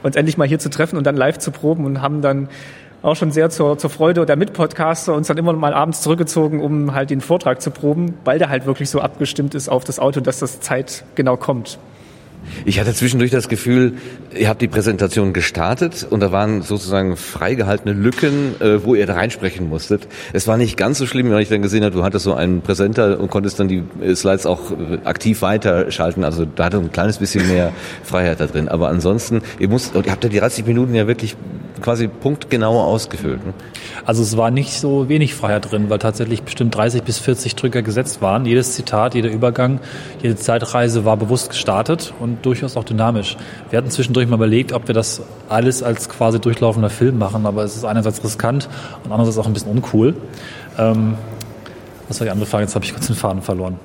uns endlich mal hier zu treffen und dann live zu proben und haben dann auch schon sehr zur, zur Freude der Mitpodcaster uns dann immer mal abends zurückgezogen, um halt den Vortrag zu proben, weil der halt wirklich so abgestimmt ist auf das Auto, dass das zeitgenau kommt. Ich hatte zwischendurch das Gefühl, ihr habt die Präsentation gestartet und da waren sozusagen freigehaltene Lücken, äh, wo ihr da reinsprechen musstet. Es war nicht ganz so schlimm, wenn ich dann gesehen habe, du hattest so einen Präsenter und konntest dann die äh, Slides auch äh, aktiv weiterschalten. Also da hatte ein kleines bisschen mehr Freiheit da drin. Aber ansonsten, ihr musst, ihr habt ja die 30 Minuten ja wirklich quasi punktgenau ausgefüllt. Ne? Also es war nicht so wenig Freiheit drin, weil tatsächlich bestimmt 30 bis 40 Drücker gesetzt waren. Jedes Zitat, jeder Übergang, jede Zeitreise war bewusst gestartet und durchaus auch dynamisch. Wir hatten zwischendurch mal überlegt, ob wir das alles als quasi durchlaufender Film machen, aber es ist einerseits riskant und andererseits auch ein bisschen uncool. Ähm, was war die andere Frage? Jetzt habe ich kurz den Faden verloren.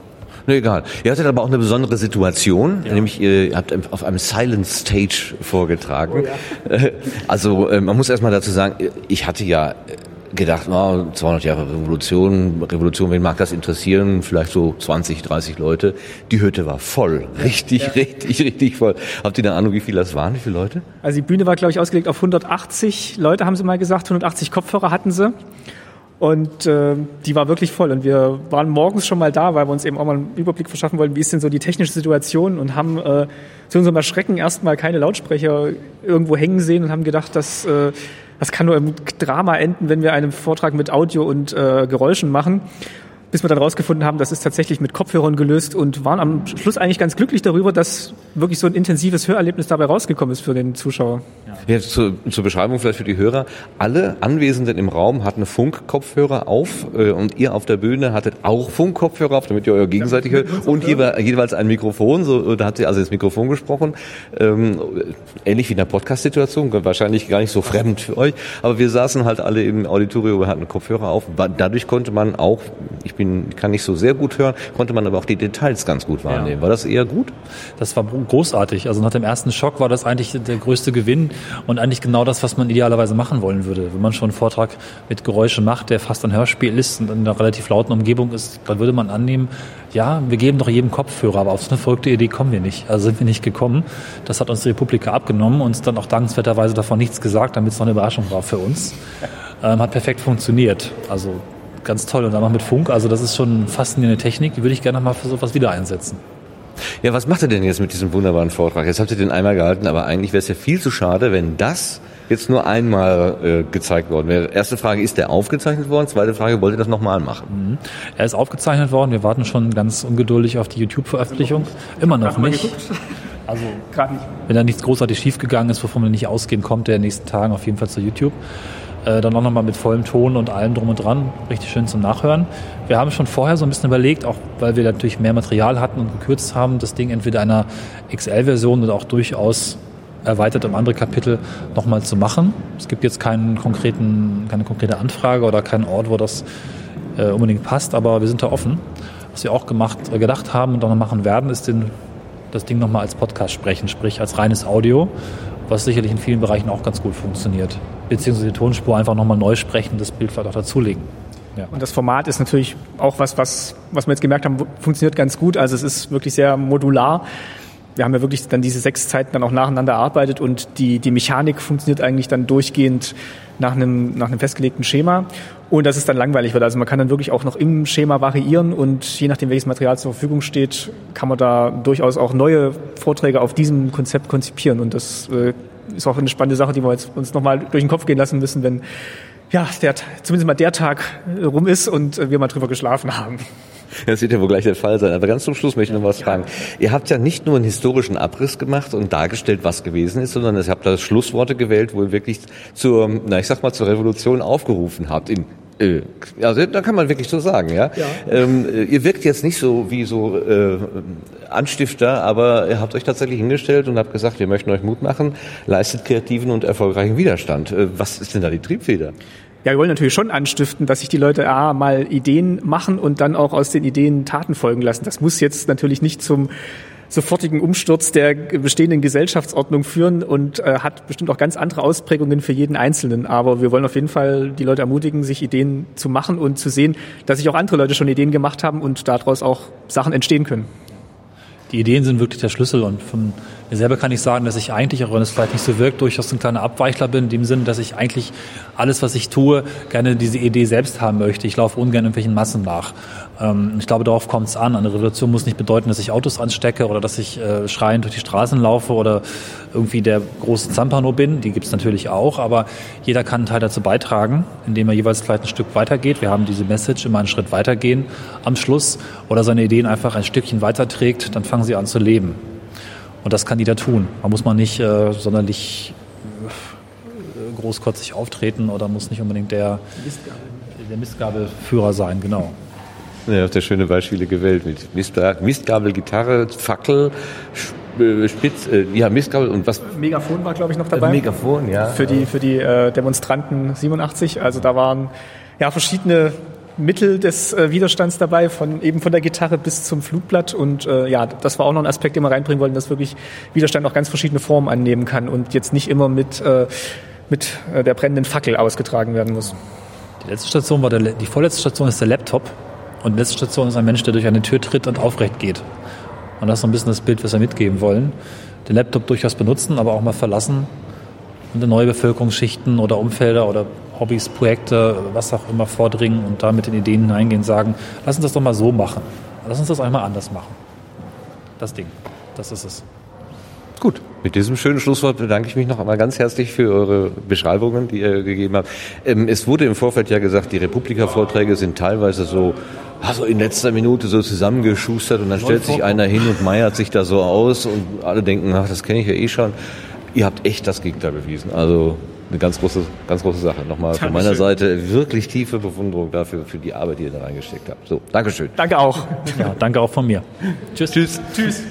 Ne, egal. Ihr hattet aber auch eine besondere Situation, nämlich ihr habt auf einem Silent Stage vorgetragen. Oh, Also äh, man muss erstmal dazu sagen, ich hatte ja gedacht, na, 200 Jahre Revolution, Revolution, wen mag das interessieren? Vielleicht so 20, 30 Leute. Die Hütte war voll, richtig, ja. richtig, richtig voll. Habt ihr eine Ahnung, wie viele das waren, wie viele Leute? Also die Bühne war, glaube ich, ausgelegt auf 180 Leute, haben sie mal gesagt. 180 Kopfhörer hatten sie. Und äh, die war wirklich voll. Und wir waren morgens schon mal da, weil wir uns eben auch mal einen Überblick verschaffen wollten, wie ist denn so die technische Situation und haben äh, zu unserem Erschrecken erstmal keine Lautsprecher irgendwo hängen sehen und haben gedacht, dass äh, das kann nur im Drama enden, wenn wir einen Vortrag mit Audio und äh, Geräuschen machen bis wir dann rausgefunden haben, das ist tatsächlich mit Kopfhörern gelöst und waren am Schluss eigentlich ganz glücklich darüber, dass wirklich so ein intensives Hörerlebnis dabei rausgekommen ist für den Zuschauer. Ja. Jetzt zur, zur Beschreibung vielleicht für die Hörer. Alle Anwesenden im Raum hatten Funkkopfhörer auf äh, und ihr auf der Bühne hattet auch Funkkopfhörer auf, damit ihr euer gegenseitig hört und jeweils, jeweils ein Mikrofon. So, da hat sie also das Mikrofon gesprochen. Ähm, ähnlich wie in der Podcast-Situation, wahrscheinlich gar nicht so fremd für euch. Aber wir saßen halt alle im Auditorium, wir hatten Kopfhörer auf. Dadurch konnte man auch, ich bin, kann nicht so sehr gut hören, konnte man aber auch die Details ganz gut wahrnehmen. Ja. War das eher gut? Das war großartig. Also nach dem ersten Schock war das eigentlich der größte Gewinn und eigentlich genau das, was man idealerweise machen wollen würde. Wenn man schon einen Vortrag mit Geräusche macht, der fast ein Hörspiel ist und in einer relativ lauten Umgebung ist, dann würde man annehmen, ja, wir geben doch jedem Kopfhörer, aber auf so eine verrückte Idee kommen wir nicht. Also sind wir nicht gekommen. Das hat uns die Republika abgenommen, uns dann auch dankenswerterweise davon nichts gesagt, damit es noch eine Überraschung war für uns. Ähm, hat perfekt funktioniert. Also ganz toll. Und dann noch mit Funk, also das ist schon faszinierende Technik, die würde ich gerne mal für sowas wieder einsetzen. Ja, was macht ihr denn jetzt mit diesem wunderbaren Vortrag? Jetzt habt ihr den einmal gehalten, aber eigentlich wäre es ja viel zu schade, wenn das jetzt nur einmal äh, gezeigt worden wäre. Erste Frage, ist der aufgezeichnet worden? Zweite Frage, wollt ihr das nochmal machen? Mhm. Er ist aufgezeichnet worden. Wir warten schon ganz ungeduldig auf die YouTube-Veröffentlichung. Immer noch nicht. Also, wenn da nichts großartig schiefgegangen ist, wovon wir nicht ausgehen, kommt der in den nächsten Tagen auf jeden Fall zu YouTube. Äh, dann auch nochmal mit vollem Ton und allem drum und dran. Richtig schön zum Nachhören. Wir haben schon vorher so ein bisschen überlegt, auch weil wir natürlich mehr Material hatten und gekürzt haben, das Ding entweder einer XL-Version oder auch durchaus erweitert um andere Kapitel nochmal zu machen. Es gibt jetzt keinen konkreten, keine konkrete Anfrage oder keinen Ort, wo das äh, unbedingt passt, aber wir sind da offen. Was wir auch gemacht, äh, gedacht haben und auch noch machen werden, ist den, das Ding nochmal als Podcast sprechen, sprich als reines Audio, was sicherlich in vielen Bereichen auch ganz gut funktioniert. Beziehungsweise die Tonspur einfach nochmal neu sprechen, das Bild vielleicht auch dazulegen. Ja. Und das Format ist natürlich auch was, was, was wir jetzt gemerkt haben, funktioniert ganz gut. Also es ist wirklich sehr modular. Wir haben ja wirklich dann diese sechs Zeiten dann auch nacheinander erarbeitet und die, die Mechanik funktioniert eigentlich dann durchgehend nach einem, nach einem festgelegten Schema und dass es dann langweilig wird. Also man kann dann wirklich auch noch im Schema variieren und je nachdem, welches Material zur Verfügung steht, kann man da durchaus auch neue Vorträge auf diesem Konzept konzipieren. Und das äh, ist auch eine spannende Sache, die wir jetzt uns nochmal durch den Kopf gehen lassen müssen, wenn ja, der, zumindest mal der Tag rum ist und wir mal drüber geschlafen haben. Das wird ja wohl gleich der Fall sein. Aber ganz zum Schluss möchte ich noch was fragen. Ihr habt ja nicht nur einen historischen Abriss gemacht und dargestellt, was gewesen ist, sondern ihr habt da Schlussworte gewählt, wo ihr wirklich zur, na ich sag mal, zur Revolution aufgerufen habt in äh, also da kann man wirklich so sagen, ja. ja. Ähm, ihr wirkt jetzt nicht so wie so äh, Anstifter, aber ihr habt euch tatsächlich hingestellt und habt gesagt, wir möchten euch Mut machen, leistet kreativen und erfolgreichen Widerstand. Äh, was ist denn da die Triebfeder? Ja, wir wollen natürlich schon anstiften, dass sich die Leute A, mal Ideen machen und dann auch aus den Ideen Taten folgen lassen. Das muss jetzt natürlich nicht zum sofortigen Umsturz der bestehenden Gesellschaftsordnung führen und äh, hat bestimmt auch ganz andere Ausprägungen für jeden Einzelnen. Aber wir wollen auf jeden Fall die Leute ermutigen, sich Ideen zu machen und zu sehen, dass sich auch andere Leute schon Ideen gemacht haben und daraus auch Sachen entstehen können. Die Ideen sind wirklich der Schlüssel und von mir selber kann ich sagen, dass ich eigentlich, auch wenn es vielleicht nicht so wirkt, durchaus ein kleiner Abweichler bin, in dem Sinne, dass ich eigentlich alles, was ich tue, gerne diese Idee selbst haben möchte. Ich laufe ungern irgendwelchen Massen nach. Ähm, ich glaube, darauf kommt es an. Eine Revolution muss nicht bedeuten, dass ich Autos anstecke oder dass ich äh, schreiend durch die Straßen laufe oder irgendwie der große Zampano bin. Die gibt es natürlich auch, aber jeder kann einen Teil dazu beitragen, indem er jeweils vielleicht ein Stück weitergeht. Wir haben diese Message, immer einen Schritt weitergehen am Schluss oder seine Ideen einfach ein Stückchen weiterträgt, dann fangen sie an zu leben. Und das kann jeder tun. Man muss man nicht äh, sonderlich äh, großkotzig auftreten oder muss nicht unbedingt der, der Mistgabelführer sein, genau. Ja, habt ihr schöne Beispiele gewählt mit Mistgabel, Gitarre, Fackel, äh, Spitz, äh, ja, Mistgabel und was? Megafon war, glaube ich, noch dabei. Äh, Megafon, ja. Für die, für die äh, Demonstranten 87. Also da waren ja verschiedene Mittel des äh, Widerstands dabei, von eben von der Gitarre bis zum Flugblatt. Und äh, ja, das war auch noch ein Aspekt, den wir reinbringen wollten, dass wirklich Widerstand auch ganz verschiedene Formen annehmen kann und jetzt nicht immer mit, äh, mit äh, der brennenden Fackel ausgetragen werden muss. Die letzte Station war der, die vorletzte Station ist der Laptop und die letzte Station ist ein Mensch, der durch eine Tür tritt und aufrecht geht. Und das ist so ein bisschen das Bild, was wir mitgeben wollen. Den Laptop durchaus benutzen, aber auch mal verlassen und in neue Bevölkerungsschichten oder Umfelder oder Hobbys, Projekte, was auch immer vordringen und da mit den Ideen hineingehen, sagen, lass uns das doch mal so machen. Lass uns das einmal anders machen. Das Ding. Das ist es. Gut. Mit diesem schönen Schlusswort bedanke ich mich noch einmal ganz herzlich für eure Beschreibungen, die ihr gegeben habt. Ähm, es wurde im Vorfeld ja gesagt, die Republika-Vorträge sind teilweise so, also in letzter Minute so zusammengeschustert und dann stellt sich einer hin und meiert sich da so aus und alle denken, ach, das kenne ich ja eh schon. Ihr habt echt das Gegenteil bewiesen. Also eine ganz große, ganz große Sache. Nochmal von meiner Seite wirklich tiefe Bewunderung dafür, für die Arbeit, die ihr da reingesteckt habt. So, Dankeschön. Danke auch. Ja, danke auch von mir. Tschüss. Tschüss. Tschüss.